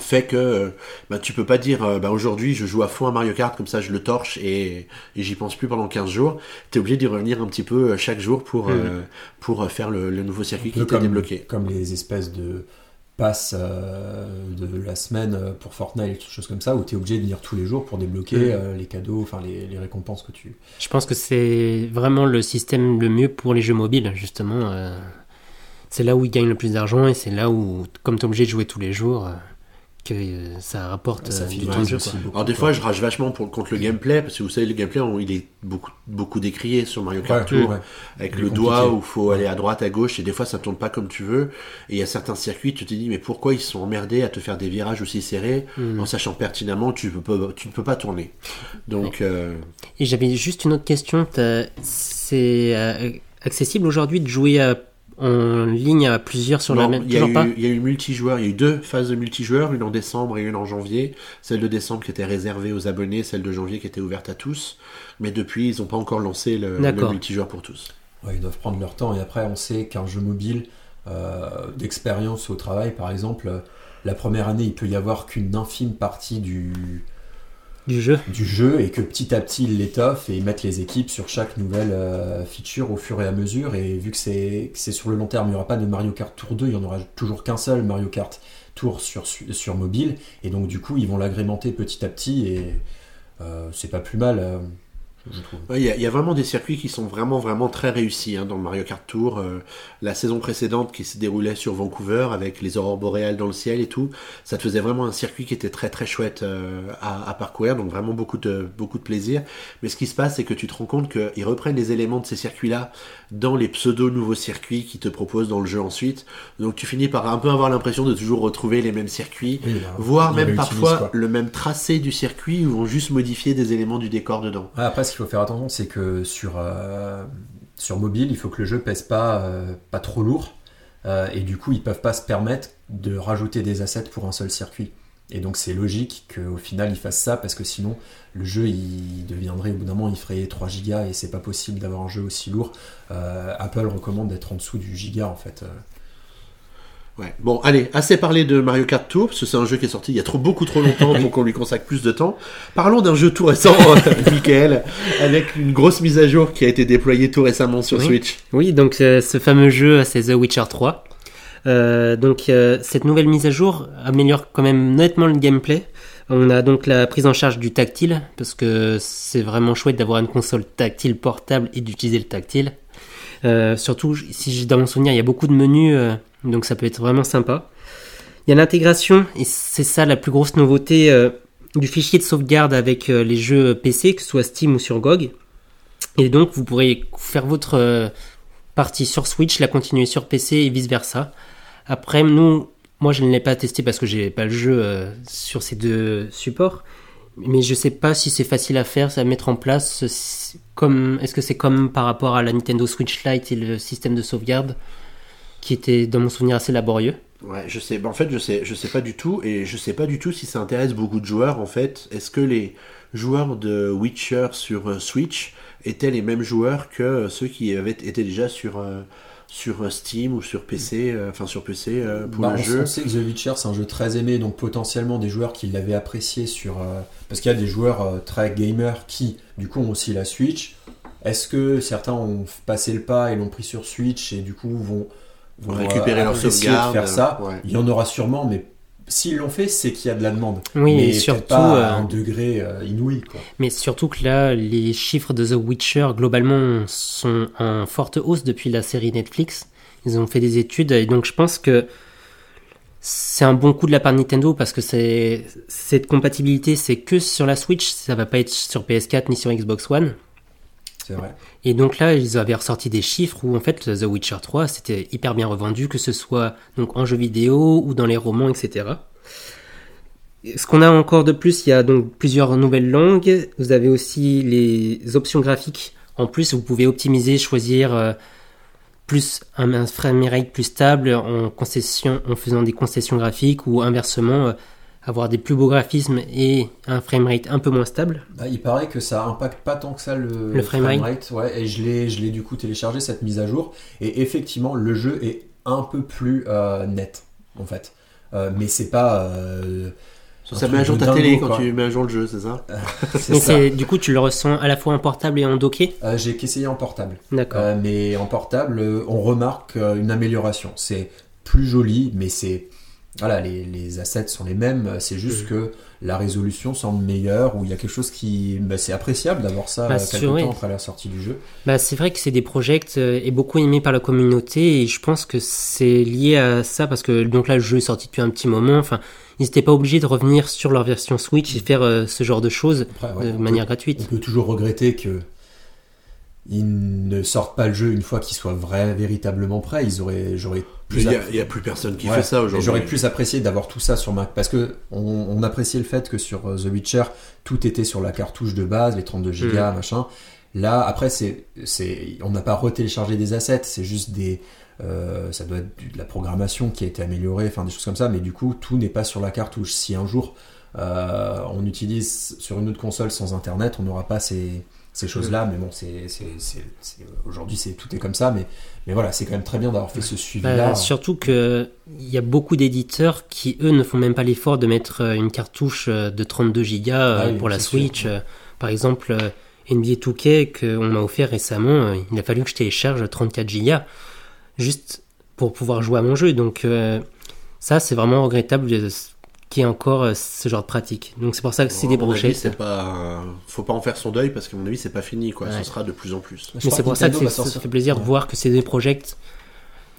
fait que euh, bah, tu peux pas dire euh, bah, aujourd'hui je joue à fond à Mario Kart comme ça je le torche et, et j'y pense plus pendant 15 jours tu es obligé d'y revenir un petit peu euh, chaque jour pour, euh, pour faire le, le nouveau circuit qui t'est comme, débloqué comme les espèces de passes euh, de la semaine pour Fortnite choses comme ça, où tu es obligé de venir tous les jours pour débloquer Mm. euh, les cadeaux, enfin les, les récompenses que tu. Je pense que c'est vraiment le système le mieux pour les jeux mobiles, justement. euh, c'est là où ils gagnent le plus d'argent et c'est là où, comme tu es obligé de jouer tous les jours, euh, que euh, ça rapporte Ça euh, du temps de jeu. aussi quoi. beaucoup, Alors des fois, je rage vachement pour, contre le gameplay, parce que vous savez, le gameplay, on- il est beaucoup, beaucoup décrié sur Mario Kart Ouais, Tour, ouais. avec le compliqué. doigt où il faut aller à droite, à gauche, et des fois, ça tourne pas comme tu veux. Et il y a certains circuits, tu te dis, mais pourquoi ils sont emmerdés à te faire des virages aussi serrés, Mm. en sachant pertinemment que tu peux pas, tu ne peux pas tourner. Donc, euh, Et j'avais juste une autre question. C'est euh, accessible aujourd'hui de jouer à- en ligne à plusieurs sur la même il y, a eu, il y a eu multijoueur, il y a eu deux phases de multijoueur, une en décembre et une en janvier. Celle de décembre qui était réservée aux abonnés, celle de janvier qui était ouverte à tous. Mais depuis, ils n'ont pas encore lancé le, multijoueur pour tous. Ouais, ils doivent prendre leur temps. Et après, on sait qu'un jeu mobile euh, d'expérience au travail, par exemple, euh, la première année, il peut y avoir qu'une infime partie du, du jeu. du jeu et que petit à petit, ils l'étoffent et ils mettent les équipes sur chaque nouvelle euh, feature au fur et à mesure. Et vu que c'est sur le long terme, il n'y aura pas de Mario Kart Tour 2, il n'y en aura toujours qu'un seul Mario Kart Tour sur, sur mobile. Et donc, du coup, ils vont l'agrémenter petit à petit et euh, c'est pas plus mal, euh, je trouve. Ouais, Il y, a- il y a vraiment des circuits qui sont vraiment vraiment très réussis hein, dans le Mario Kart Tour. Euh, la saison précédente qui se déroulait sur Vancouver avec les aurores boréales dans le ciel et tout, ça te faisait vraiment un circuit qui était très très chouette euh, à, à parcourir, donc vraiment beaucoup de beaucoup de plaisir. Mais ce qui se passe, c'est que tu te rends compte qu'ils reprennent les éléments de ces circuits-là dans les pseudo nouveaux circuits qu'ils te proposent dans le jeu ensuite. Donc tu finis par un peu avoir l'impression de toujours retrouver les mêmes circuits. Oui, bah, Voire même parfois quoi. le même tracé du circuit où ils vont juste modifier des éléments du décor dedans. Qu'il faut faire attention, c'est que sur, euh, sur mobile, il faut que le jeu pèse pas, euh, pas trop lourd. Euh, et du coup, ils peuvent pas se permettre de rajouter des assets pour un seul circuit. Et donc, c'est logique qu'au final, ils fassent ça parce que sinon, le jeu, il deviendrait, au bout d'un moment, il ferait 3 gigas et c'est pas possible d'avoir un jeu aussi lourd. Apple recommande d'être en dessous du giga, en fait. Euh, Ouais. Bon, allez, assez parlé de Mario Kart Tour, parce que c'est un jeu qui est sorti il y a trop, beaucoup trop longtemps pour qu'on lui consacre plus de temps. Parlons d'un jeu tout récent, Michael, avec une grosse mise à jour qui a été déployée tout récemment sur Oui. Switch. Oui, donc euh, ce fameux jeu, c'est The Witcher 3. Euh, donc euh, cette nouvelle mise à jour améliore quand même nettement le gameplay. On a donc la prise en charge du tactile, parce que c'est vraiment chouette d'avoir une console tactile portable et d'utiliser le tactile. Euh, surtout, si j'ai dans mon souvenir, il y a beaucoup de menus, euh, donc ça peut être vraiment sympa. Il y a l'intégration, et c'est ça la plus grosse nouveauté euh, du fichier de sauvegarde avec euh, les jeux PC, que ce soit Steam ou sur GOG. Et donc, vous pourrez faire votre euh, partie sur Switch, la continuer sur PC et vice versa. Après, nous, moi je ne l'ai pas testé parce que j'ai pas le jeu euh, sur ces deux supports, mais je sais pas si c'est facile à faire, à mettre en place. est-ce que c'est comme par rapport à la Nintendo Switch Lite et le système de sauvegarde? Qui était dans mon souvenir assez laborieux. Ouais, je sais. en fait, je sais, je sais pas du tout, et je sais pas du tout si ça intéresse beaucoup de joueurs. En fait, est-ce que les joueurs de Witcher sur euh, Switch étaient les mêmes joueurs que euh, ceux qui avaient été déjà sur euh, sur Steam ou sur PC, euh, enfin sur PC euh, pour Bah, le on, jeu? on sait que The Witcher c'est un jeu très aimé, donc potentiellement des joueurs qui l'avaient apprécié sur. euh, parce qu'il y a des joueurs euh, très gamers qui, du coup, ont aussi la Switch. Est-ce que certains ont passé le pas et l'ont pris sur Switch et du coup vont, vont récupérer euh, leur apprécier de sauvegarde. faire ça ouais. Il y en aura sûrement, mais s'ils l'ont fait, c'est qu'il y a de la demande. Oui, mais et surtout, pas à euh, un degré euh, inouï. Quoi. Mais surtout que là, les chiffres de The Witcher, globalement, sont en forte hausse depuis la série Netflix. Ils ont fait des études, et donc je pense que c'est un bon coup de la part de Nintendo parce que c'est cette compatibilité, c'est que sur la Switch, ça va pas être sur PS4 ni sur Xbox One. Et donc là, ils avaient ressorti des chiffres où en fait The Witcher 3 c'était hyper bien revendu, que ce soit donc en jeu vidéo ou dans les romans, etc. Ce qu'on a encore de plus, il y a donc plusieurs nouvelles langues. Vous avez aussi les options graphiques. En plus, vous pouvez optimiser, choisir euh, plus un, un framerate plus stable en faisant des concessions graphiques ou inversement euh, avoir des plus beaux graphismes et un framerate un peu moins stable. Bah, il paraît que ça impacte pas tant que ça le, Le framerate. framerate, ouais, et je l'ai, je l'ai du coup téléchargé cette mise à jour. Et effectivement, le jeu est un peu plus euh, net, en fait. Euh, mais c'est pas. euh, Ça, met à jour ta dingo, télé quand quoi. tu mets à jour le jeu, c'est ça c'est Mais ça. c'est du coup tu le ressens à la fois en portable et en docké? Euh, j'ai qu'essayé en portable. D'accord. Euh, mais en portable, euh, on remarque euh, une amélioration. C'est plus joli, mais c'est voilà, les, les assets sont les mêmes, c'est juste que la résolution semble meilleure, ou il y a quelque chose qui. bah, c'est appréciable d'avoir ça Bah, euh, sûr, quelque oui. temps après la sortie du jeu. Bah, c'est vrai que c'est des projets euh, et beaucoup aimés par la communauté et je pense que c'est lié à ça parce que donc là le jeu est sorti depuis un petit moment. Enfin, ils n'étaient pas obligés de revenir sur leur version Switch et faire euh, ce genre de choses Après, ouais, de manière peut- gratuite. On peut toujours regretter que ils ne sortent pas le jeu une fois qu'il soit vrai, véritablement prêt. Ils auraient, j'aurais plus, il y a- plus personne qui Ouais. fait ça aujourd'hui. J'aurais plus apprécié d'avoir tout ça sur Mac parce que on, on appréciait le fait que sur euh, The Witcher tout était sur la cartouche de base, les 32 Mm. Go, machin. Là, après, c'est, c'est, on n'a pas retéléchargé des assets, c'est juste des, euh, ça doit être de la programmation qui a été améliorée, enfin des choses comme ça. Mais du coup, tout n'est pas sur la cartouche. Si un jour euh, on utilise sur une autre console sans Internet, on n'aura pas ces, ces choses-là. Mais bon, c'est, aujourd'hui, c'est tout est comme ça. Mais, mais voilà, c'est quand même très bien d'avoir fait ce suivi-là. Bah, surtout que il y a beaucoup d'éditeurs qui eux ne font même pas l'effort de mettre euh, une cartouche euh, de 32 Go euh, Ah oui, pour la sûr. Switch. Par exemple, NBA 2K qu'on m'a offert récemment, il a fallu que je télécharge 34 Go juste pour pouvoir jouer à mon jeu. Donc euh, ça, c'est vraiment regrettable de- qu'il y ait encore euh, ce genre de pratique. Donc c'est pour ça que c'est À des mon avis, projets. c'est pas, faut pas en faire son deuil parce qu'à mon avis, c'est pas fini, quoi. Ouais. Ce sera de plus en plus. Je Mais c'est pour ça que ça fait plaisir de voir que c'est des projets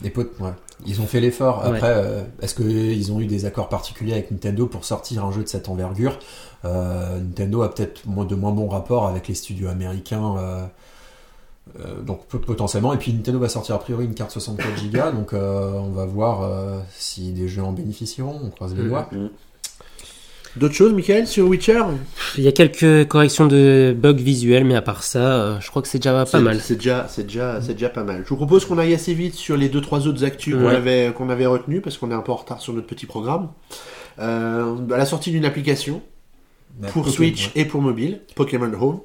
Des potes, ouais. Ils ont fait l'effort. Ouais. Après, euh, est-ce qu'ils ont eu des accords particuliers avec Nintendo pour sortir un jeu de cette envergure? Euh, Nintendo a peut-être moins de moins bons rapports avec les studios américains. euh, euh, donc potentiellement. Et puis Nintendo va sortir a priori une carte 64 Go. donc euh, on va voir euh, si des jeux en bénéficieront. On croise les Mhm. doigts. D'autres choses, Michael, sur Witcher? Il y a quelques corrections de bugs visuels, mais à part ça, euh, je crois que c'est déjà pas C'est- mal. C'est déjà, c'est déjà, c'est déjà pas mal. Je vous propose qu'on aille assez vite sur les deux trois autres actus qu'on avait, qu'on avait retenus parce qu'on est un peu en retard sur notre petit programme. Euh, à la sortie d'une application pour Ok, Switch ouais. et pour mobile, Pokémon Home.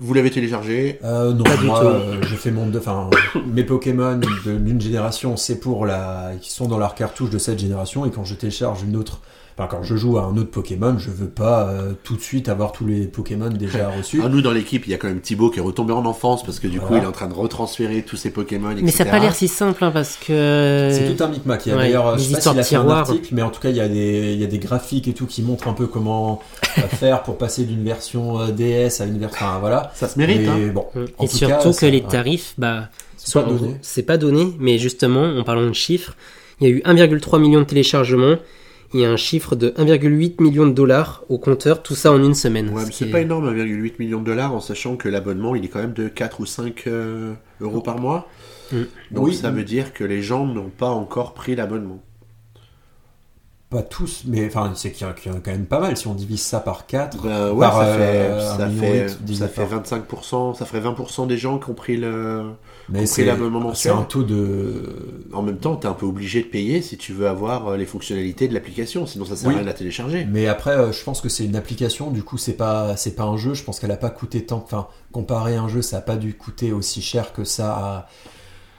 Vous l'avez téléchargé Euh, non, Pas du moi, tout. euh, j'ai fait mon, enfin, mes Pokémon de- d'une génération, c'est pour la, qui sont dans leur cartouche de cette génération, et quand je télécharge une autre, enfin, quand je joue à un autre Pokémon, je veux pas euh, tout de suite avoir tous les Pokémon déjà reçus. Ah, nous dans l'équipe, il y a quand même Thibaut qui est retombé en enfance parce que du coup, il est en train de retransférer tous ses Pokémon. Mais ça n'a pas etc. l'air si simple, hein, parce que... C'est tout un micmac. Il y a Ouais, d'ailleurs, je sais pas histoires s'il a fait un article, mais en tout cas, il y a des, il y a des graphiques et tout qui montrent un peu comment euh, faire pour passer d'une version euh, DS à une version, enfin, voilà. Ça se mérite. Mais hein. bon. En Et tout surtout cas, que ça- les ouais. tarifs, bah, C'est pas donné. c'est pas donné, mais justement, en parlant de chiffres, il y a eu 1,3 million de téléchargements, il y a un chiffre de 1,8 million de dollars au compteur, tout ça en une semaine. Ouais, ce c'est est- pas énorme, 1,8 million de dollars, en sachant que l'abonnement, il est quand même de 4 ou 5 euh, euros par mois. Mm. Donc Oui. ça veut dire que les gens n'ont pas encore pris l'abonnement. Pas tous, mais enfin, c'est qu'il y, a qu'il y en a quand même pas mal. Si on divise ça par 4, Ben ouais, Par, ça, euh, fait, ça, fait, huit ça divisé fait par- 25%, ça ferait 20% des gens qui ont pris le... mais c'est un taux de. En même temps, t'es un peu obligé de payer si tu veux avoir euh, les fonctionnalités de l'application, sinon ça sert Oui. à rien de la télécharger. Mais après, euh, je pense que c'est une application. Du coup, c'est pas c'est pas un jeu. Je pense qu'elle a pas coûté tant. Enfin, comparé à un jeu, ça a pas dû coûter aussi cher que ça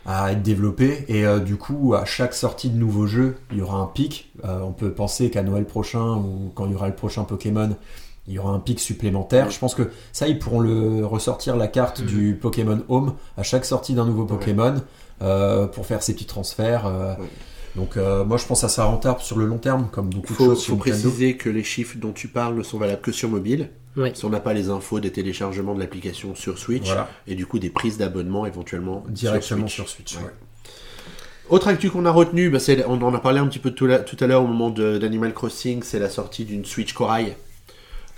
à, à être développé. Et euh, du coup, à chaque sortie de nouveau jeu, il y aura un pic. Euh, on peut penser qu'à Noël prochain ou quand il y aura le prochain Pokémon, il y aura un pic supplémentaire. Je pense que ça, ils pourront le ressortir la carte Mhm. du Pokémon Home à chaque sortie d'un nouveau Pokémon euh, pour faire ces petits transferts. euh, Ouais. Donc euh, moi je pense que ça rentable sur le long terme comme beaucoup Il faut, de choses sur faut préciser que les chiffres dont tu parles ne sont valables que sur mobile. Ouais. Si on n'a pas les infos des téléchargements de l'application sur Switch, Voilà, et du coup des prises d'abonnement éventuellement directement sur sur Switch. Switch. Ouais. ouais. Autre actu qu'on a retenu, bah, c'est- on en a parlé un petit peu tout, la- tout à l'heure au moment de- d'Animal Crossing, c'est la sortie d'une Switch Corail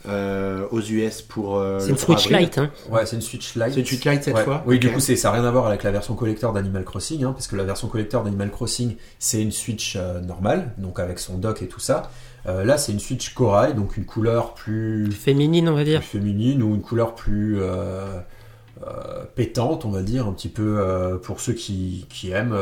euh, aux US pour euh, C'est une 3 Switch. Lite, hein. Ouais, c'est une Switch Lite. C'est une Switch Lite cette Ouais. fois Oui, du coup, ça n'a rien à voir avec la version collector d'Animal Crossing, hein, parce que la version collector d'Animal Crossing, c'est une Switch euh, normale, donc avec son dock et tout ça. Euh, là, c'est une Switch Corail, donc une couleur plus, Féminine, on va plus dire. féminine ou une couleur plus euh, euh, pétante, on va dire, un petit peu euh, pour ceux qui, qui aiment.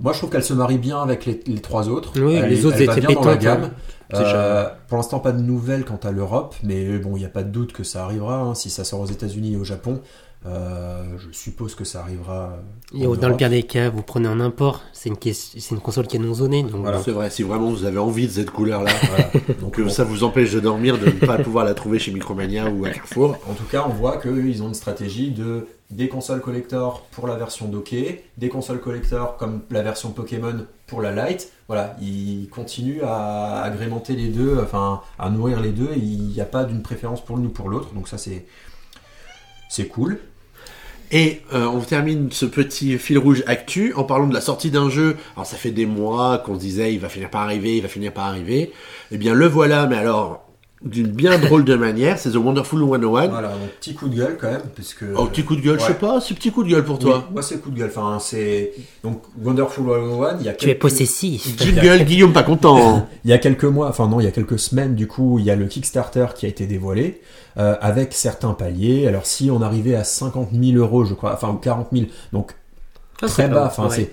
Moi, je trouve qu'elle se marie bien avec les, les trois autres. Oui, Elle les autres elle va étaient bien dans la hein. gamme. Euh, pour l'instant, pas de nouvelles quant à l'Europe, mais bon, il n'y a pas de doute que ça arrivera. hein. Si ça sort aux États-Unis et au Japon, Euh, je suppose que ça arrivera. Et en dans le pire des cas, vous prenez en import. C'est une, ques- c'est une console qui est non zonée. Donc Voilà. C'est vrai, si vraiment vous avez envie de cette couleur-là, Voilà. Donc que bon, ça vous empêche de dormir, de ne pas pouvoir la trouver chez Micromania ou à Carrefour. En tout cas, on voit qu'ils ont une stratégie de des consoles collector pour la version dockée, des consoles collector comme la version Pokémon pour la Lite. Voilà, ils continuent à agrémenter les deux, enfin à nourrir les deux. et Il n'y a pas d'une préférence pour l'une ou pour l'autre, donc ça c'est c'est cool. Et euh, on termine ce petit fil rouge actu en parlant de la sortie d'un jeu. Alors ça fait des mois qu'on se disait il va finir par arriver, il va finir par arriver. Eh bien le voilà, mais alors d'une bien drôle de manière, c'est The Wonderful 101. Voilà, donc petit coup de gueule quand même, parce que Oh, petit coup de gueule, je sais pas, c'est petit coup de gueule pour toi. Oui, moi c'est coup de gueule. Enfin, c'est donc Wonderful 101. Il y a tu es quelques- possessif. Jingle, Guillaume pas content. Il y a quelques mois, enfin non, il y a quelques semaines, du coup, il y a le Kickstarter qui a été dévoilé euh, avec certains paliers. Alors, si on arrivait à 50 000 euros, je crois, enfin, ou 40 000, donc Ah, très bas, enfin, ouais. c'est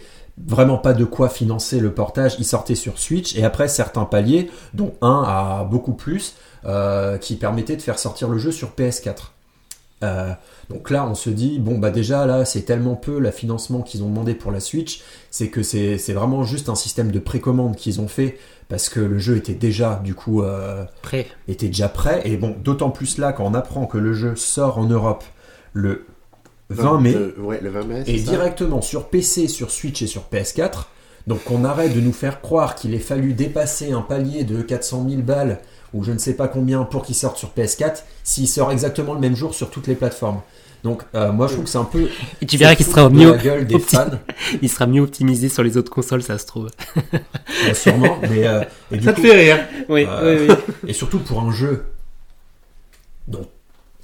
vraiment pas de quoi financer le portage. Il sortait sur Switch et après certains paliers, dont un à beaucoup plus, euh, qui permettait de faire sortir le jeu sur PS4. Euh, donc là, on se dit, bon, bah déjà, là, c'est tellement peu le financement qu'ils ont demandé pour la Switch, c'est que c'est c'est vraiment juste un système de précommande qu'ils ont fait parce que le jeu était déjà, du coup, euh, Prêt. était déjà prêt. Et bon, d'autant plus là, quand on apprend que le jeu sort en Europe le 20 mai, Euh, ouais, le 20 mai. et c'est ça directement sur PC, sur Switch et sur PS4. Donc on arrête de nous faire croire qu'il ait fallu dépasser un palier de 400 000 balles ou je ne sais pas combien pour qu'il sorte sur PS4 s'il sort exactement le même jour sur toutes les plateformes. Donc euh, moi je trouve que c'est un peu Et tu verras qu'il se sera mieux, la gueule des fans, il sera mieux optimisé sur les autres consoles, ça se trouve. euh, sûrement, mais euh, et du Ça coup, te fait rire. Oui, Euh, oui, oui. et surtout pour un jeu dont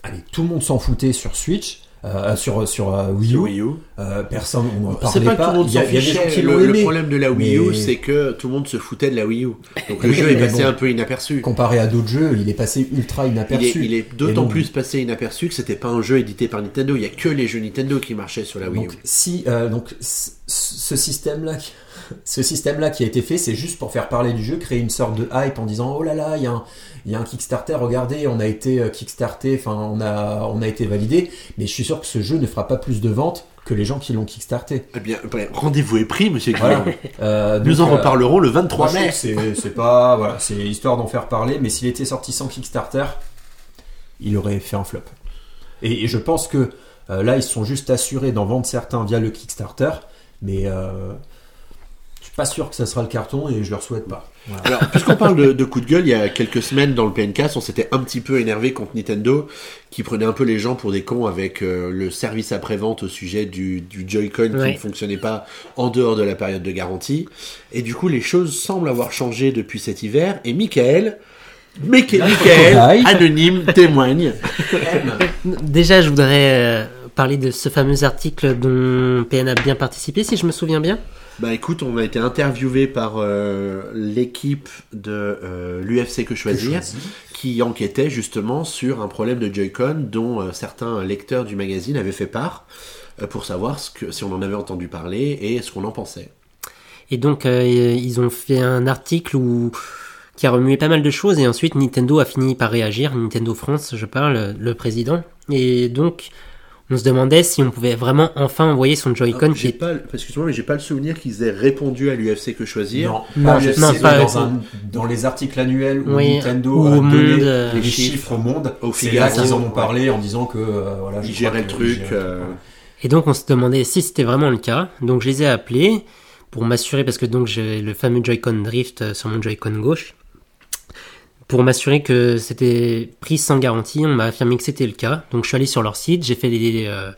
allez, tout le monde s'en foutait sur Switch, euh, sur sur euh, Wii U, Wii U. euh, personne on C'est parlait pas que tout le monde Il y a- s'en il y a des gens fichait. qui l'ont Le, le problème de la Wii U, Mais- c'est que tout le monde se foutait de la Wii U. Donc le Oui, jeu est passé bon. un peu inaperçu. comparé à d'autres jeux, il est passé ultra inaperçu. il est d'autant donc- plus passé inaperçu que c'était pas un jeu édité par Nintendo. Il y a que les jeux Nintendo qui marchaient sur la Wii U. Donc si euh, donc ce système là, ce système là qui a été fait, c'est juste pour faire parler du jeu, créer une sorte de hype en disant oh là là, il y a un il y a un Kickstarter, regardez, on a été euh, Kickstarté, enfin on a on a été validé, mais je suis sûr que ce jeu ne fera pas plus de ventes que les gens qui l'ont Kickstarté. Eh bien, rendez-vous est pris, monsieur. Voilà. Euh, Nous donc, en euh, reparlerons le moi, 23 je trouve mai. c'est pas voilà, c'est histoire d'en faire parler, mais s'il était sorti sans Kickstarter, il aurait fait un flop. Et, et je pense que euh, là, ils sont juste assurés d'en vendre certains via le Kickstarter, mais suis pas sûr que ça sera le carton et je leur souhaite pas. Voilà. Alors, puisqu'on parle de, de coup de gueule, il y a quelques semaines dans le PNcast, on s'était un petit peu énervé contre Nintendo, qui prenait un peu les gens pour des cons avec euh, le service après-vente au sujet du, du Joy-Con qui Ouais. ne fonctionnait pas en dehors de la période de garantie. Et du coup, les choses semblent avoir changé depuis cet hiver. Et Michael, Michael, anonyme, témoigne. Déjà, je voudrais euh, parler de ce fameux article dont PN a bien participé, si je me souviens bien. Bah écoute, on a été interviewé par euh, l'équipe de euh, l'UFC que choisir. qui enquêtait justement sur un problème de Joy-Con dont euh, certains lecteurs du magazine avaient fait part pour savoir ce que, si on en avait entendu parler et ce qu'on en pensait. Et donc, ils ont fait un article où qui a remué pas mal de choses et ensuite Nintendo a fini par réagir, Nintendo France, je parle, le président. Et donc, on se demandait si on pouvait vraiment enfin envoyer son Joy-Con qui j'ai est pas, excuse-moi, mais j'ai pas le souvenir qu'ils aient répondu à l'UFC que choisir. Non, Non, UFC, non, mais pas- dans, un- dans les articles annuels où Oui, Nintendo ou a au donné Monde, euh, les les chiffres, chiffres au monde. au C'est Figaro, là qu'ils en ont parlé en disant que euh, voilà, je Ils géraient le truc, euh. Et donc on se demandait si c'était vraiment le cas. Donc je les ai appelés pour m'assurer, parce que donc j'ai le fameux Joy-Con Drift euh, sur mon Joy-Con gauche. Pour m'assurer que c'était pris sans garantie, on m'a affirmé que c'était le cas. Donc je suis allé sur leur site, j'ai fait les, euh,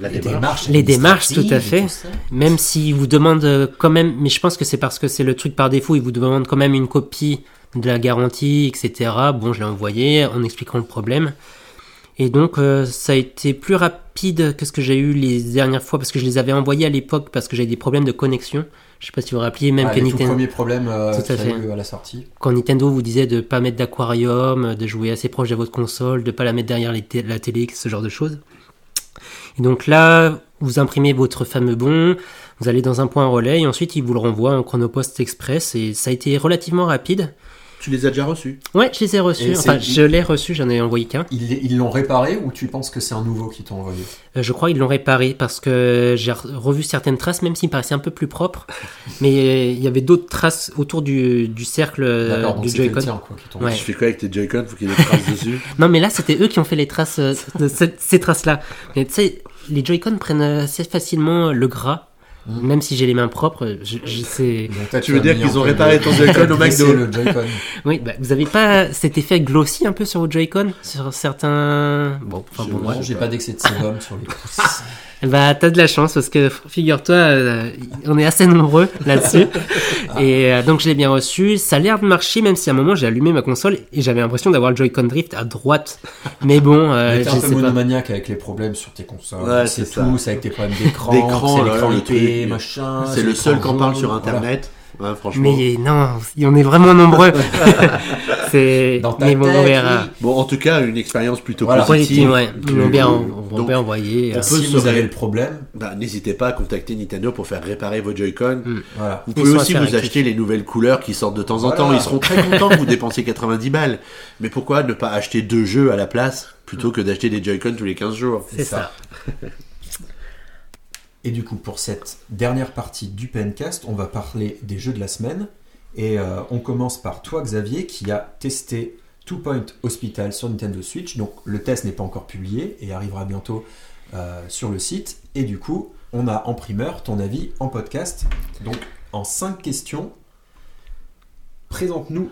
la Les démarche. démarches, Les démarches, tout à fait. tout même s'ils vous demandent euh, quand même, mais je pense que c'est parce que c'est le truc par défaut, ils vous demandent quand même une copie de la garantie, etc. Bon, je l'ai envoyé en expliquant le problème. Et donc, euh, ça a été plus rapide que ce que j'ai eu les dernières fois, parce que je les avais envoyés à l'époque, parce que j'avais des problèmes de connexion. Je sais pas si vous vous rappelez, même Ah, que Nintendo, premiers problèmes euh, Tout à qu'il y a fait. eu à la sortie. quand Nintendo vous disait de pas mettre d'aquarium, de jouer assez proche de votre console, de pas la mettre derrière les la télé, ce genre de choses. Et donc là, vous imprimez votre fameux bon, vous allez dans un point relais et ensuite il vous le renvoie en chronopost express et ça a été relativement rapide. Tu les as déjà reçus Ouais, je les ai reçus. Et Enfin, je l'ai reçu, j'en ai envoyé qu'un. Ils l'ont réparé ou tu penses que c'est un nouveau qui t'ont envoyé Euh, je crois qu'ils l'ont réparé parce que j'ai re- revu certaines traces, même s'il paraissait un peu plus propre. Mais euh, il y avait d'autres traces autour du, du cercle euh, du Joy-Con. Ouais. Tu fais quoi avec tes Joy-Con Faut qu'il y ait des traces dessus. Non, mais là, c'était eux qui ont fait les traces, de cette- ces traces-là. Mais tu sais, les Joy-Con prennent assez facilement le gras. Même si j'ai les mains propres, je, je sais. Donc, Tu veux dire qu'ils ont réparé ton Joy-Con au McDo le Joy-Con. Oui, bah, vous avez pas cet effet glossy un peu sur vos Joy-Con? Sur certains. Bon, enfin Je- bon, Moi, j'ai pas d'excès de sébum sur les pouces. Bah, t'as de la chance parce que figure-toi, euh, on est assez nombreux là-dessus. et euh, donc, je l'ai bien reçu. Ça a l'air de marcher, même si à un moment j'ai allumé ma console et j'avais l'impression d'avoir le Joy-Con Drift à droite. Mais bon, euh, Mais t'es un peu pas. monomaniaque avec les problèmes sur tes consoles. Ouais, c'est tout, ça. c'est avec tes problèmes d'écran, D'écran, l'écran machin. C'est le seul qu'on parle sur voilà. Internet. Ouais, franchement. Mais non, on est vraiment nombreux. c'est. Dans ta Mais bon, on tête, verra. oui. Bon, en tout cas, une expérience plutôt Voilà. positive. Ouais. Ils m'ont bien, on bien envoyé. on euh, peut Si se vous avez le problème, bah, n'hésitez pas à contacter Nintendo pour faire réparer vos Joy-Con. voilà. Vous pouvez aussi vous acheter les nouvelles couleurs qui sortent de temps en Voilà. temps. Ils seront très contents que vous dépensiez 90 balles. Mais pourquoi ne pas acheter deux jeux à la place plutôt que d'acheter des Joy-Con tous les 15 jours? C'est ça. Et du coup, pour cette dernière partie du Pencast, on va parler des jeux de la semaine. Et euh, on commence par toi, Xavier, qui a testé Two Point Hospital sur Nintendo Switch. Donc, le test n'est pas encore publié et arrivera bientôt euh, sur le site. Et du coup, on a en primeur ton avis en podcast. Donc, en cinq questions, présente-nous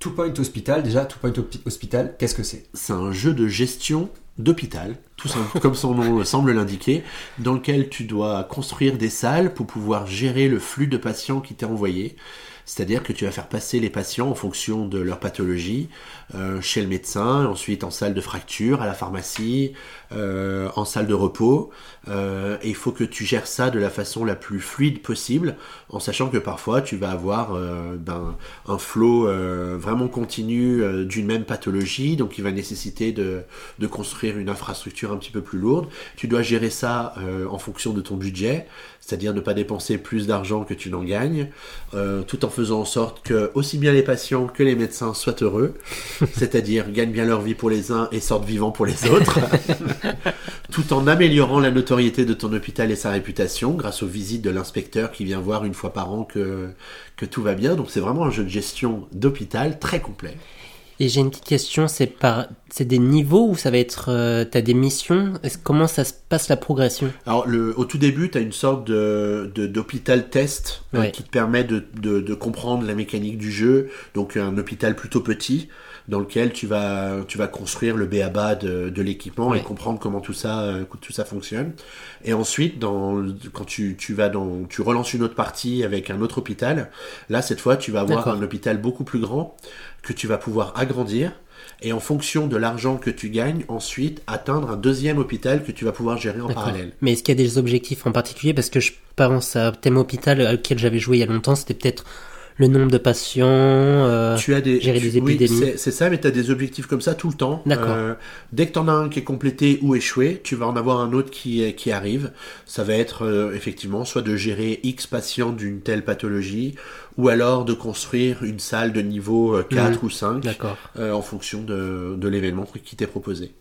Two Point Hospital. Déjà, Two Point Hospital, qu'est-ce que c'est? C'est un jeu de gestion d'hôpital, tout simple, comme son nom semble l'indiquer, dans lequel tu dois construire des salles pour pouvoir gérer le flux de patients qui t'est envoyé. C'est-à-dire que tu vas faire passer les patients en fonction de leur pathologie euh, chez le médecin, ensuite en salle de fracture, à la pharmacie, euh, en salle de repos. Euh, et il faut que tu gères ça de la façon la plus fluide possible, en sachant que parfois tu vas avoir euh, ben, un flot vraiment continu d'une même pathologie, donc il va nécessiter de, de construire une infrastructure un petit peu plus lourde. Tu dois gérer ça en fonction de ton budget, c'est-à-dire ne pas dépenser plus d'argent que tu n'en gagnes, tout en faisant en sorte que aussi bien les patients que les médecins soient heureux, c'est-à-dire gagnent bien leur vie pour les uns et sortent vivants pour les autres, tout en améliorant la notoriété de ton hôpital et sa réputation grâce aux visites de l'inspecteur qui vient voir une fois par an que, que tout va bien. Donc c'est vraiment un jeu de gestion d'hôpital très complet. Et j'ai une petite question, c'est par, c'est des niveaux ou ça va être, euh, t'as des missions? Est-ce- Comment ça se passe la progression? Alors, le, au tout début, tu as une sorte de, de- d'hôpital test euh, qui te permet de, de, de comprendre la mécanique du jeu. Donc, un hôpital plutôt petit dans lequel tu vas, tu vas construire le béaba de, de l'équipement et comprendre comment tout ça, euh, tout ça fonctionne. Et ensuite, dans, quand tu, tu vas dans, tu relances une autre partie avec un autre hôpital, là, cette fois, tu vas avoir un hôpital beaucoup plus grand que tu vas pouvoir agrandir. Et en fonction de l'argent que tu gagnes, ensuite atteindre un deuxième hôpital que tu vas pouvoir gérer en parallèle. Mais est-ce qu'il y a des objectifs en particulier? Parce que je pense à Thème Hôpital auquel j'avais joué il y a longtemps, c'était peut-être le nombre de patients. euh, tu as des gérer tu- des oui, épidémies. c'est- c'est ça mais tu as des objectifs comme ça tout le temps D'accord. Euh, dès que tu en as un qui est complété ou échoué tu vas en avoir un autre qui qui arrive ça va être euh, effectivement soit de gérer X patients d'une telle pathologie ou alors de construire une salle de niveau euh, 4 ou 5 D'accord. euh, en fonction de, de l'événement qui t'est proposé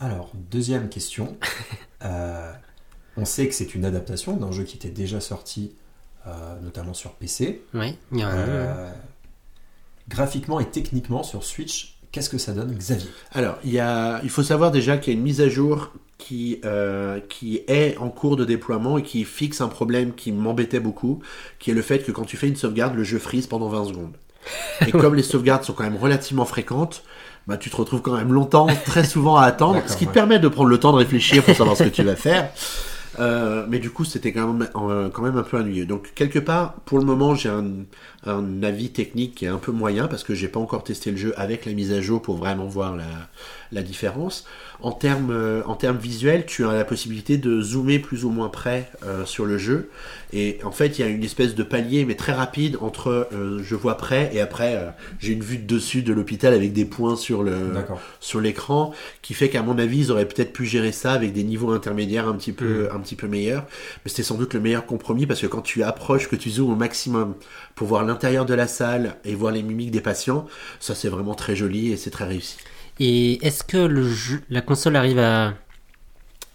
Alors, deuxième question. Euh, on sait que c'est une adaptation d'un jeu qui était déjà sorti, euh, notamment sur PC. Ouais, il y a un. Euh, graphiquement et techniquement sur Switch, qu'est-ce que ça donne, Xavier? Alors, il, y a, il faut savoir déjà qu'il y a une mise à jour qui, euh, qui est en cours de déploiement et qui fixe un problème qui m'embêtait beaucoup, qui est le fait que quand tu fais une sauvegarde, le jeu freeze pendant 20 secondes. Et comme les sauvegardes sont quand même relativement fréquentes, bah, tu te retrouves quand même longtemps, très souvent à attendre, ce qui te permet de prendre le temps de réfléchir pour savoir ce que tu vas faire. Euh, mais du coup, c'était quand même, euh, quand même un peu ennuyeux. Donc, quelque part, pour le moment, j'ai un, un avis technique qui est un peu moyen parce que j'ai pas encore testé le jeu avec la mise à jour pour vraiment voir la, la différence. En termes, euh, en termes visuels, tu as la possibilité de zoomer plus ou moins près euh, sur le jeu. Et en fait, il y a une espèce de palier, mais très rapide, entre euh, je vois près et après, j'ai une vue de dessus de l'hôpital avec des points sur le, sur l'écran, qui fait qu'à mon avis, ils auraient peut-être pu gérer ça avec des niveaux intermédiaires un petit peu, un un petit peu meilleur, mais c'était sans doute le meilleur compromis parce que quand tu approches, que tu zoomes au maximum pour voir l'intérieur de la salle et voir les mimiques des patients, ça c'est vraiment très joli et c'est très réussi. Et est-ce que la console arrive à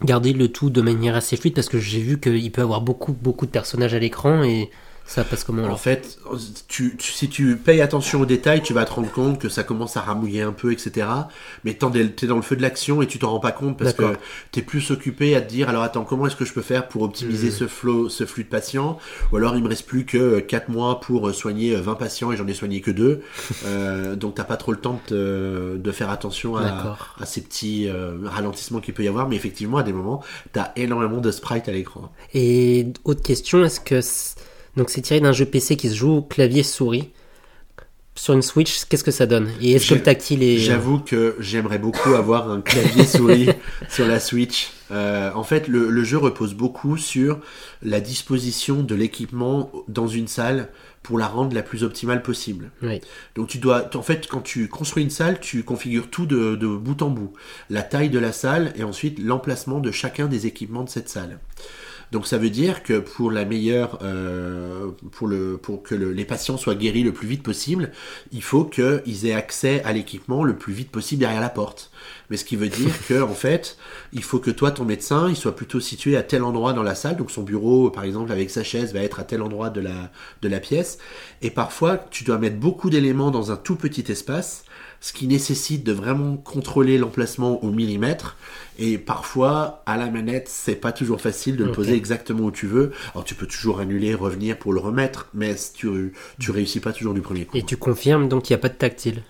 garder le tout de manière assez fluide? Parce que j'ai vu qu'il peut avoir beaucoup beaucoup de personnages à l'écran et ça passe comment En fait, tu, tu- si tu payes attention aux détails, tu vas te rendre compte que ça commence à ramouiller un peu, etc. Mais t'es dans le feu de l'action et tu t'en rends pas compte parce que t'es plus occupé à te dire alors attends comment est-ce que je peux faire pour optimiser ce flot, ce flux de patients? Ou alors il me reste plus que 4 mois pour soigner 20 patients et j'en ai soigné que 2 euh, donc t'as pas trop le temps de, te- de faire attention à, à ces petits euh, ralentissements qu'il peut y avoir. Mais effectivement à des moments t'as énormément de sprites à l'écran. Et autre question, est-ce que donc c'est tiré d'un jeu PC qui se joue au clavier souris sur une Switch Qu'est-ce que ça donne? Et est-ce que le tactile est J'avoue que j'aimerais beaucoup avoir un clavier souris sur la Switch. Euh, en fait, le, le jeu repose beaucoup sur la disposition de l'équipement dans une salle pour la rendre la plus optimale possible. Oui. Donc tu dois, en fait, quand tu construis une salle, tu configures tout de, de bout en bout. La taille de la salle et ensuite l'emplacement de chacun des équipements de cette salle. Donc ça veut dire que pour la meilleure, euh, pour le, pour que le- les patients soient guéris le plus vite possible, il faut qu'ils aient accès à l'équipement le plus vite possible derrière la porte. Mais ce qui veut dire que en fait, il faut que toi, ton médecin, il soit plutôt situé à tel endroit dans la salle. Donc son bureau, par exemple, avec sa chaise, va être à tel endroit de la de la pièce. Et parfois, tu dois mettre beaucoup d'éléments dans un tout petit espace, ce qui nécessite de vraiment contrôler l'emplacement au millimètre. Et parfois, à la manette, c'est pas toujours facile de le poser exactement où tu veux. Alors tu peux toujours annuler, revenir pour le remettre, mais tu tu réussis pas toujours du premier coup. Et tu confirmes donc qu'il n'y a pas de tactile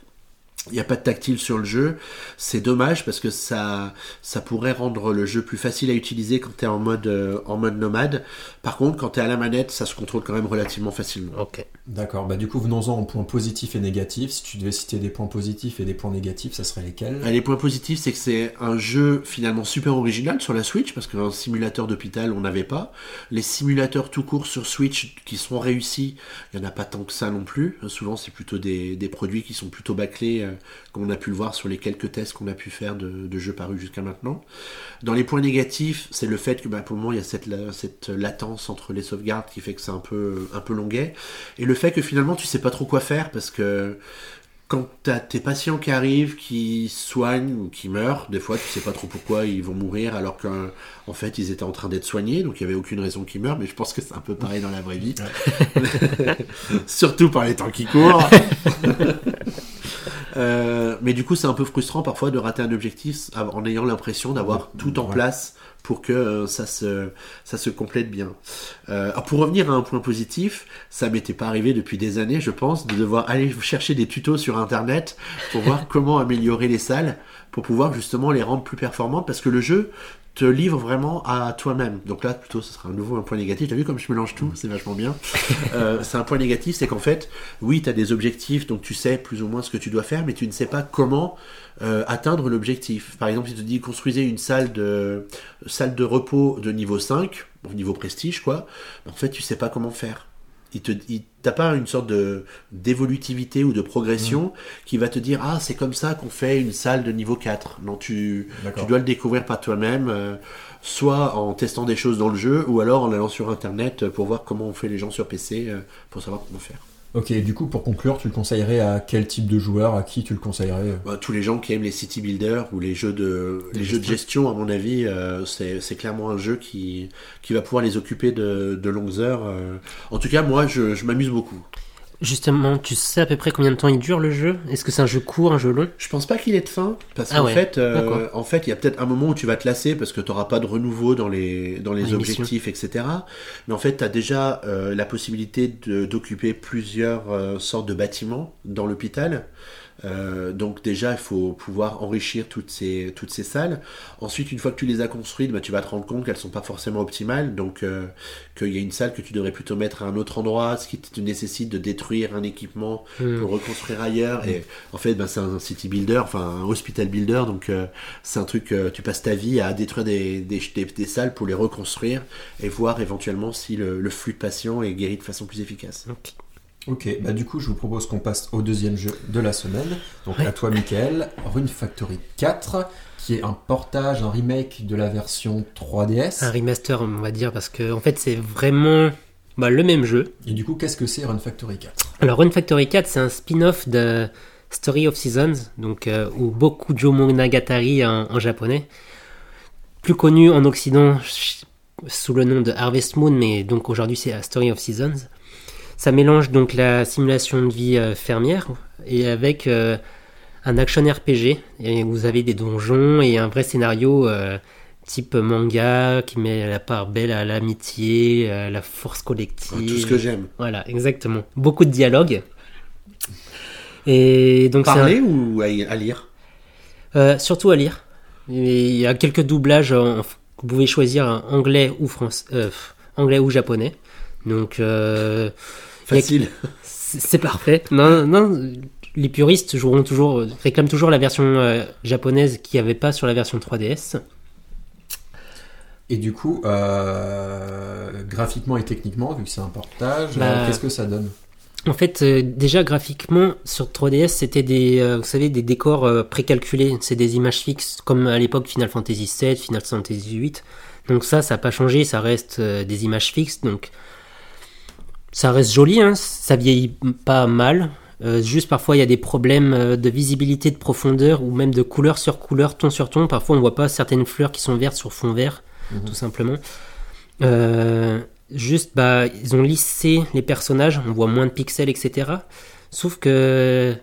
Il n'y a pas de tactile sur le jeu. C'est dommage parce que ça, ça pourrait rendre le jeu plus facile à utiliser quand tu es en mode, euh, en mode nomade. Par contre, quand tu es à la manette, ça se contrôle quand même relativement facilement. Ok. D'accord, bah du coup venons-en aux points positifs et négatifs. Si tu devais citer des points positifs et des points négatifs, ça serait lesquels? Ah, Les points positifs, c'est que c'est un jeu finalement super original sur la Switch, parce qu'un simulateur d'hôpital, on n'avait pas. Les simulateurs tout court sur Switch qui sont réussis, il n'y en a pas tant que ça non plus. Euh, Souvent, c'est plutôt des, des produits qui sont plutôt bâclés, euh, comme on a pu le voir sur les quelques tests qu'on a pu faire de, de jeux parus jusqu'à maintenant. Dans les points négatifs, c'est le fait que bah, pour le moment, il y a cette, la- cette latence entre les sauvegardes qui fait que c'est un peu, un peu longuet. Et le fait que finalement, tu sais pas trop quoi faire, parce que quand t'as tes patients qui arrivent, qui soignent ou qui meurent, des fois tu sais pas trop pourquoi ils vont mourir alors qu'en en fait ils étaient en train d'être soignés, donc il y avait aucune raison qu'ils meurent, mais je pense que c'est un peu pareil dans la vraie vie. Surtout par les temps qui courent. Euh, mais du coup c'est un peu frustrant parfois de rater un objectif en ayant l'impression d'avoir tout en Ouais. place pour que euh, ça se ça se complète bien. Euh, pour revenir à un point positif, ça m'était pas arrivé depuis des années, je pense, de devoir aller chercher des tutos sur internet pour voir comment améliorer les salles, pour pouvoir justement les rendre plus performantes, parce que le jeu te livre vraiment à toi-même. Donc là, plutôt, ce sera un nouveau un point négatif. T'as vu comme je mélange tout, c'est vachement bien. Euh, c'est un point négatif, c'est qu'en fait, oui, tu as des objectifs, donc tu sais plus ou moins ce que tu dois faire, mais tu ne sais pas comment euh, atteindre l'objectif. Par exemple, si tu te dis construisez une salle de salle de repos de niveau 5, au niveau prestige, quoi, en fait, tu sais pas comment faire. Il te, il- t'as pas une sorte de d'évolutivité ou de progression qui va te dire ah c'est comme ça qu'on fait une salle de niveau 4. Non, tu tu dois le découvrir par toi-même, euh, soit en testant des choses dans le jeu, ou alors en allant sur internet pour voir comment on fait les gens sur PC, euh, pour savoir comment faire. Ok, du coup pour conclure, tu le conseillerais à quel type de joueur À qui tu le conseillerais Bah, tous les gens qui aiment les city builders ou les jeux de les jeux de gestion, à mon avis, euh, c'est c'est clairement un jeu qui qui va pouvoir les occuper de, de longues heures. euh. En tout cas, moi, je, je m'amuse beaucoup. Justement, tu sais à peu près combien de temps il dure le jeu? Est-ce que c'est un jeu court, un jeu long? Je pense pas qu'il ait de fin parce Ah qu'en ouais, fait, euh, en fait, il y a peut-être un moment où tu vas te lasser parce que tu n'auras pas de renouveau dans les dans les objectifs, etc. Mais en fait, tu as déjà euh, la possibilité d'occuper plusieurs euh, sortes de bâtiments dans l'hôpital. Euh, donc déjà, il faut pouvoir enrichir toutes ces toutes ces salles. Ensuite, une fois que tu les as construites, bah, tu vas te rendre compte qu'elles sont pas forcément optimales. Donc, euh, qu'il y a une salle que tu devrais plutôt mettre à un autre endroit, ce qui te nécessite de détruire un équipement Hmm. pour reconstruire ailleurs. Et en fait, ben, c'est un city builder, enfin un hospital builder, donc euh, c'est un truc, euh, tu passes ta vie à détruire des, des, des- des salles pour les reconstruire et voir éventuellement si le, le flux de patients est guéri de façon plus efficace. Ok. Ok, bah du coup, je vous propose qu'on passe au deuxième jeu de la semaine. Donc Ouais. à toi, Michael, Rune Factory 4, qui est un portage, un remake de la version 3DS. Un remaster, on va dire, parce que en fait, c'est vraiment bah, le même jeu. Et du coup, qu'est-ce que c'est Rune Factory 4 Alors, Rune Factory 4, c'est un spin-off de Story of Seasons, donc euh, ou Bokujo Monogatari en, en japonais, plus connu en Occident sous le nom de Harvest Moon, mais donc aujourd'hui c'est A Story of Seasons. Ça mélange donc la simulation de vie euh, fermière et avec euh, un action RPG. Et vous avez des donjons et un vrai scénario euh, type manga qui met la part belle à l'amitié, à la force collective. Tout ce que j'aime. Voilà, exactement. Beaucoup de dialogues. Et donc un- Parler ou à, lire? Euh, surtout à lire. Et il y a quelques doublages. en- vous pouvez choisir un anglais ou français, euh, anglais ou japonais. Donc euh, a- Facile. c'est parfait. Non, non, les puristes joueront toujours, réclament toujours la version euh, japonaise qu'il n'y avait pas sur la version 3DS. Et du coup, euh, graphiquement et techniquement, vu que c'est un portage, Bah, euh, qu'est-ce que ça donne? En fait, euh, déjà graphiquement sur 3DS, c'était des, euh, vous savez, des décors euh, précalculés. C'est des images fixes, comme à l'époque Final Fantasy VII, Final Fantasy VIII. Donc ça, ça n'a pas changé, ça reste euh, des images fixes. Donc ça reste joli, hein, ça vieillit pas mal. Euh, juste parfois il y a des problèmes euh, de visibilité, de profondeur ou même de couleur sur couleur, ton sur ton. Parfois on voit pas certaines fleurs qui sont vertes sur fond vert, Mhm. tout simplement. Euh, juste, bah, ils ont lissé les personnages, on voit moins de pixels, etc. Sauf que,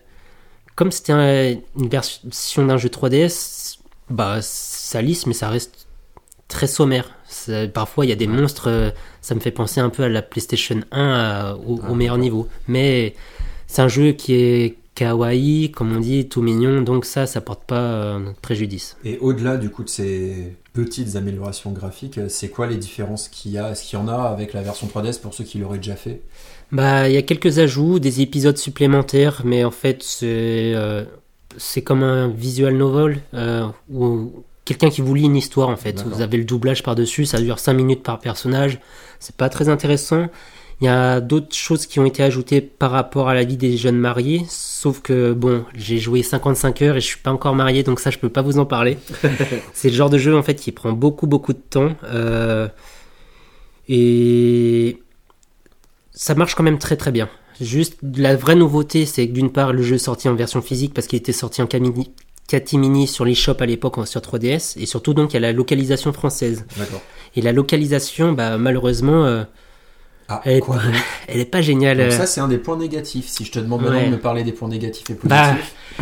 comme c'était un- une version d'un jeu 3DS, bah, ça lisse, mais ça reste très sommaire. Ça- parfois, il y a des monstres, euh, ça me fait penser un peu à la PlayStation 1 à- au, Ah, au meilleur niveau. Mais c'est un jeu qui est kawaii, comme on dit, tout mignon, donc ça, ça porte pas euh, préjudice. Et au-delà du coup de ces petites améliorations graphiques, euh, c'est quoi les différences qu'il y a? Est-ce qu'il y en a avec la version 3DS pour ceux qui l'auraient déjà fait? Bah, il y a quelques ajouts, des épisodes supplémentaires, mais en fait, c'est euh, c'est comme un visual novel euh, ou quelqu'un qui vous lit une histoire en fait. Vous avez le doublage par dessus, ça dure 5 minutes par personnage. C'est pas très intéressant. Il y a d'autres choses qui ont été ajoutées par rapport à la vie des jeunes mariés, sauf que bon, j'ai joué 55 heures et je suis pas encore marié, donc ça je peux pas vous en parler. c'est le genre de jeu en fait qui prend beaucoup beaucoup de temps euh, et ça marche quand même très très bien. Juste la vraie nouveauté, c'est que d'une part le jeu est sorti en version physique parce qu'il était sorti en catimini sur l'eShop à l'époque en- sur 3DS et surtout donc il y a la localisation française. Et la localisation, bah malheureusement, euh, Ah, elle, est quoi pas, donc elle est pas géniale. Donc ça, c'est un des points négatifs. Si je te demande maintenant Ouais. de me parler des points négatifs et positifs, Bah,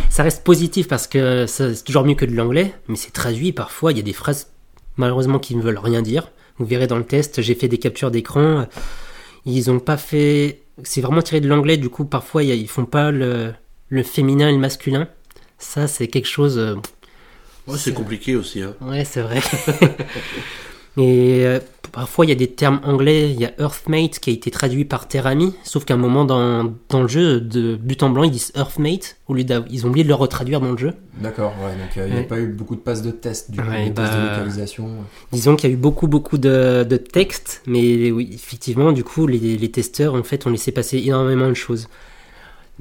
ça reste positif parce que c'est toujours mieux que de l'anglais, mais c'est traduit parfois. Il y a des phrases malheureusement qui ne veulent rien dire. Vous verrez dans le test, j'ai fait des captures d'écran. Ils ont pas fait. C'est vraiment tiré de l'anglais, du coup, parfois ils font pas le, le féminin et le masculin. Ça, c'est quelque chose. euh, Ouais, c'est compliqué aussi. Hein. Ouais, c'est vrai. Et euh, parfois, il y a des termes anglais. Il y a Earthmate qui a été traduit par Terre Amie. Sauf qu'à un moment dans, dans le jeu, de but en blanc, ils disent Earthmate. Au lieu ils ont oublié de le retraduire dans le jeu. d'accord. Ouais, donc euh, il n'y a Ouais. pas eu beaucoup de passes de test, du coup, Ouais, des tests de bah, localisation. Disons qu'il y a eu beaucoup, beaucoup de, de textes. Mais oui, effectivement, du coup, les, les testeurs, en fait, ont laissé passer énormément de choses.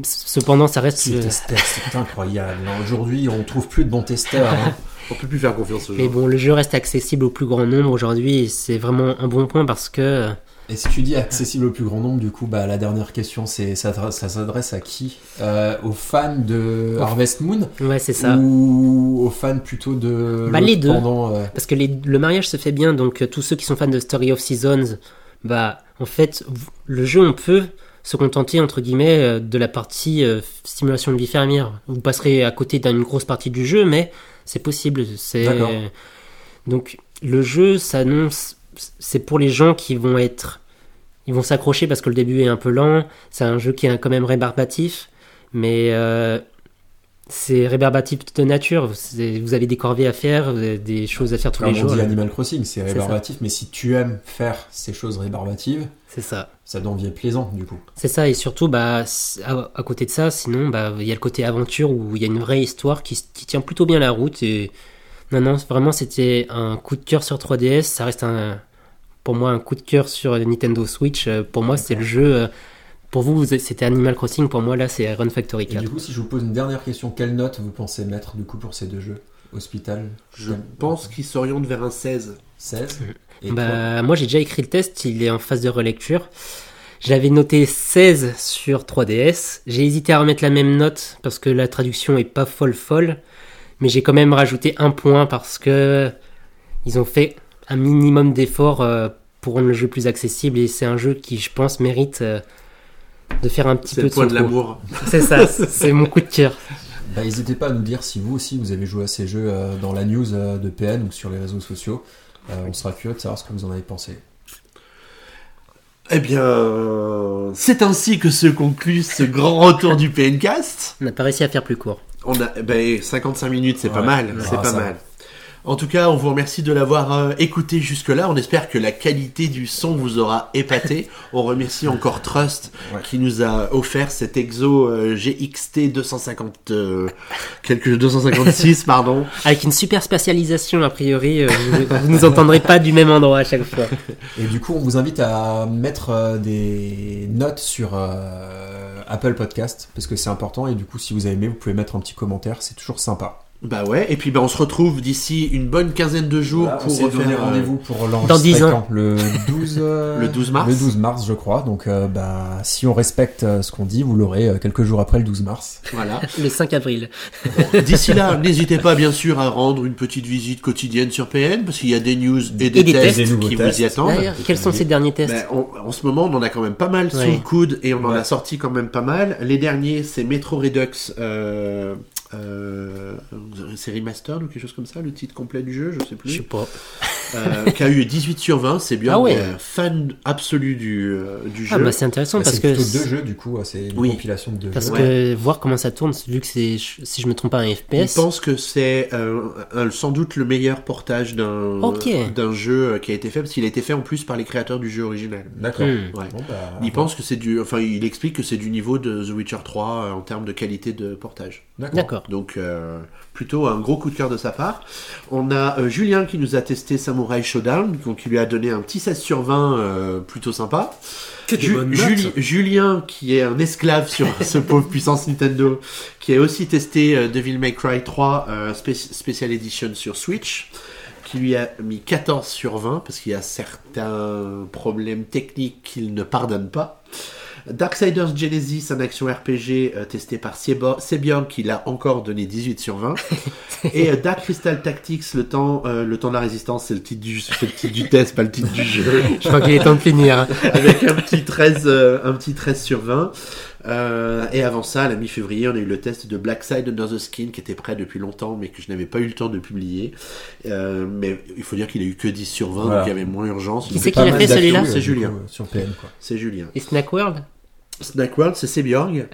Cependant, ça reste. Ces euh, testeurs, c'est incroyable. Aujourd'hui, on trouve plus de bons testeurs. hein. On peut plus faire confiance aux Mais gens. bon, le jeu reste accessible au plus grand nombre aujourd'hui. C'est vraiment un bon point parce que. Et si tu dis accessible au plus grand nombre, du coup, bah, la dernière question, c'est ça, ça s'adresse à qui? Euh, Aux fans de Harvest Moon? Ouais, c'est ça. Ou aux fans plutôt de. Bah, les deux. Pendant, euh, Parce que les- le mariage se fait bien, donc euh, tous ceux qui sont fans de Story of Seasons, bah en fait, le jeu on peut se contenter entre guillemets euh, de la partie euh, stimulation de vie fermière. Vous passerez à côté d'une grosse partie du jeu, mais c'est possible. C'est donc le jeu s'annonce, c'est pour les gens qui vont être, ils vont s'accrocher parce que le début est un peu lent. C'est un jeu qui est quand même rébarbatif, mais euh, c'est rébarbatif de nature. Vous avez des corvées à faire, des choses à faire tous Comme les on jours. dit Animal Crossing, c'est rébarbatif, mais si tu aimes faire ces choses rébarbatives, C'est ça. ça devient plaisant du coup. C'est ça, et surtout, bah, à, à côté de ça, sinon, bah, il y a le côté aventure où il y a une vraie histoire qui, qui tient plutôt bien la route. Et non, non, vraiment, c'était un coup de cœur sur 3DS. Ça reste un, pour moi un coup de cœur sur Nintendo Switch. Euh, Pour moi, c'est le jeu euh, pour vous, c'était Animal Crossing. Pour moi, là, c'est Run Factory Et 4. du coup, si je vous pose une dernière question, quelle note vous pensez mettre du coup pour ces deux jeux? Hospital? Je pense qu'il s'oriente vers un 16. 16 Et Bah, moi, j'ai déjà écrit le test. Il est en phase de relecture. J'avais noté 16 sur 3DS. J'ai hésité à remettre la même note parce que la traduction est pas folle folle. Mais j'ai quand même rajouté un point parce que ils ont fait un minimum d'efforts euh, pour rendre le jeu plus accessible et c'est un jeu qui, je pense, mérite euh, de faire un petit peu le de de l'amour. C'est ça, c'est mon coup de cœur. Bah, n'hésitez pas à nous dire si vous aussi vous avez joué à ces jeux euh, dans la news de PN ou sur les réseaux sociaux. Euh, on sera curieux de savoir ce que vous en avez pensé. Eh bien, c'est ainsi que se conclut ce grand retour du PNcast. On n'a pas réussi à faire plus court. On a, ben, 55 minutes, c'est pas mal, Ouais. c'est Ah, pas ça mal. En tout cas, on vous remercie de l'avoir euh, écouté jusque-là. On espère que la qualité du son vous aura épaté. on remercie encore Trust Ouais. qui nous a offert cet exo euh, GXT 250, euh, quelque 256, pardon. Avec une super spatialisation, a priori, euh, vous, vous nous entendrez pas du même endroit à chaque fois. Et du coup, on vous invite à mettre euh, des notes sur euh, Apple Podcast parce que c'est important. Et du coup, si vous avez aimé, vous pouvez mettre un petit commentaire. C'est toujours sympa. Bah ouais. Et puis ben, on se retrouve d'ici une bonne quinzaine de jours Voilà, pour refaire, euh, rendez-vous pour Dans 10 l'enregistrer ans. quand le 12 euh, Le 12 mars. Le 12 mars, je crois. Donc, euh, bah, si on respecte euh, ce qu'on dit, vous l'aurez euh, quelques jours après le 12 mars. Voilà. Le 5 avril. D'ici là, n'hésitez pas bien sûr à rendre une petite visite quotidienne sur PN parce qu'il y a des news et des, Et des tests, tests. Des nouveaux qui tests. vous y attendent. D'ailleurs, quels sont ces derniers tests Ben, on- en ce moment, on en a quand même pas mal sous Ouais. le coude et on en a sorti quand même pas mal. Les derniers, c'est Metro Redux, euh, euh, c'est remastered ou quelque chose comme ça, le titre complet du jeu, je sais Je plus, sais pas. euh, qui a eu 18 sur 20. C'est bien, Ah ouais. euh, fan absolu du, euh, du jeu. Ah bah c'est intéressant Bah, parce c'est que plutôt deux jeux, du coup. euh, C'est une Oui. compilation de deux parce jeux. que voir comment ça tourne, vu que c'est si je me trompe pas un Je FPS. pense que c'est euh, sans doute le meilleur portage d'un d'un jeu euh, qui a été fait parce qu'il a été fait en plus par les créateurs du jeu original. D'accord. Hmm. Ouais. Bon, bah, Il pense que c'est du, enfin, il explique que c'est du niveau de The Witcher 3 euh, en termes de qualité de portage. D'accord. Donc, euh, plutôt un gros coup de cœur de sa part. On a euh, Julien qui nous a testé Samurai Showdown, donc qui lui a donné un petit 16 sur 20 euh, plutôt sympa. Ju- Juli-. Julien, qui est un esclave sur ce pauvre puissance Nintendo, qui a aussi testé Devil May Cry 3 euh, Spé- Special Edition sur Switch, qui lui a mis 14 sur 20 parce qu'il y a certains problèmes techniques qu'il ne pardonne pas. Darksiders Genesis, un action RPG euh, testé par Sebian, qui l'a encore donné 18 sur 20. Et euh, Dark Crystal Tactics, le temps, euh, le temps de la résistance, c'est le titre du, le titre du test, pas le titre du jeu. Je crois qu'il est temps de finir. avec un petit 13, euh, un petit 13 sur 20. Euh, et avant ça, à la mi-février, on a eu le test de Black Side Under the Skin qui était prêt depuis longtemps, mais que je n'avais pas eu le temps de publier. Euh, mais il faut dire qu'il a eu que 10 sur 20, Voilà. donc il y avait moins urgence. Qui c'est qui l'a fait, celui-là C'est Julien. Sur PN, quoi. C'est Julien. Et Snack World Snack World, c'est Sebiorg.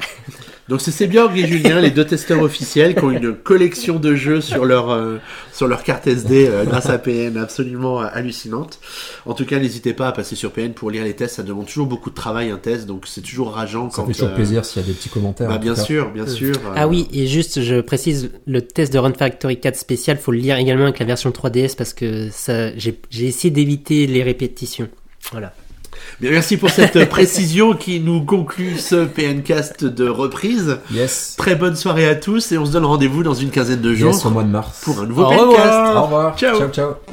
Donc c'est Sebiorg et Julien, les deux testeurs officiels, qui ont une collection de jeux sur leur euh, sur leur carte SD euh, grâce à PN, absolument euh, hallucinante. En tout cas, n'hésitez pas à passer sur PN pour lire les tests. Ça demande toujours beaucoup de travail un test, donc c'est toujours rageant Ça quand. fait toujours euh, plaisir s'il y a des petits commentaires. Bah, bien cas. sûr, bien sûr. euh, Ah oui, et juste, je précise, le test de Run Factory 4 spécial, faut le lire également avec la version 3DS parce que ça, j'ai essayé d'éviter les répétitions. Voilà. Bien, merci pour cette précision qui nous conclut ce PNcast de reprise. Yes. Très bonne soirée à tous et on se donne rendez-vous dans une quinzaine de jours Yes, au mois de mars. pour un nouveau Au PNcast. revoir. Au revoir. Ciao. Ciao, ciao.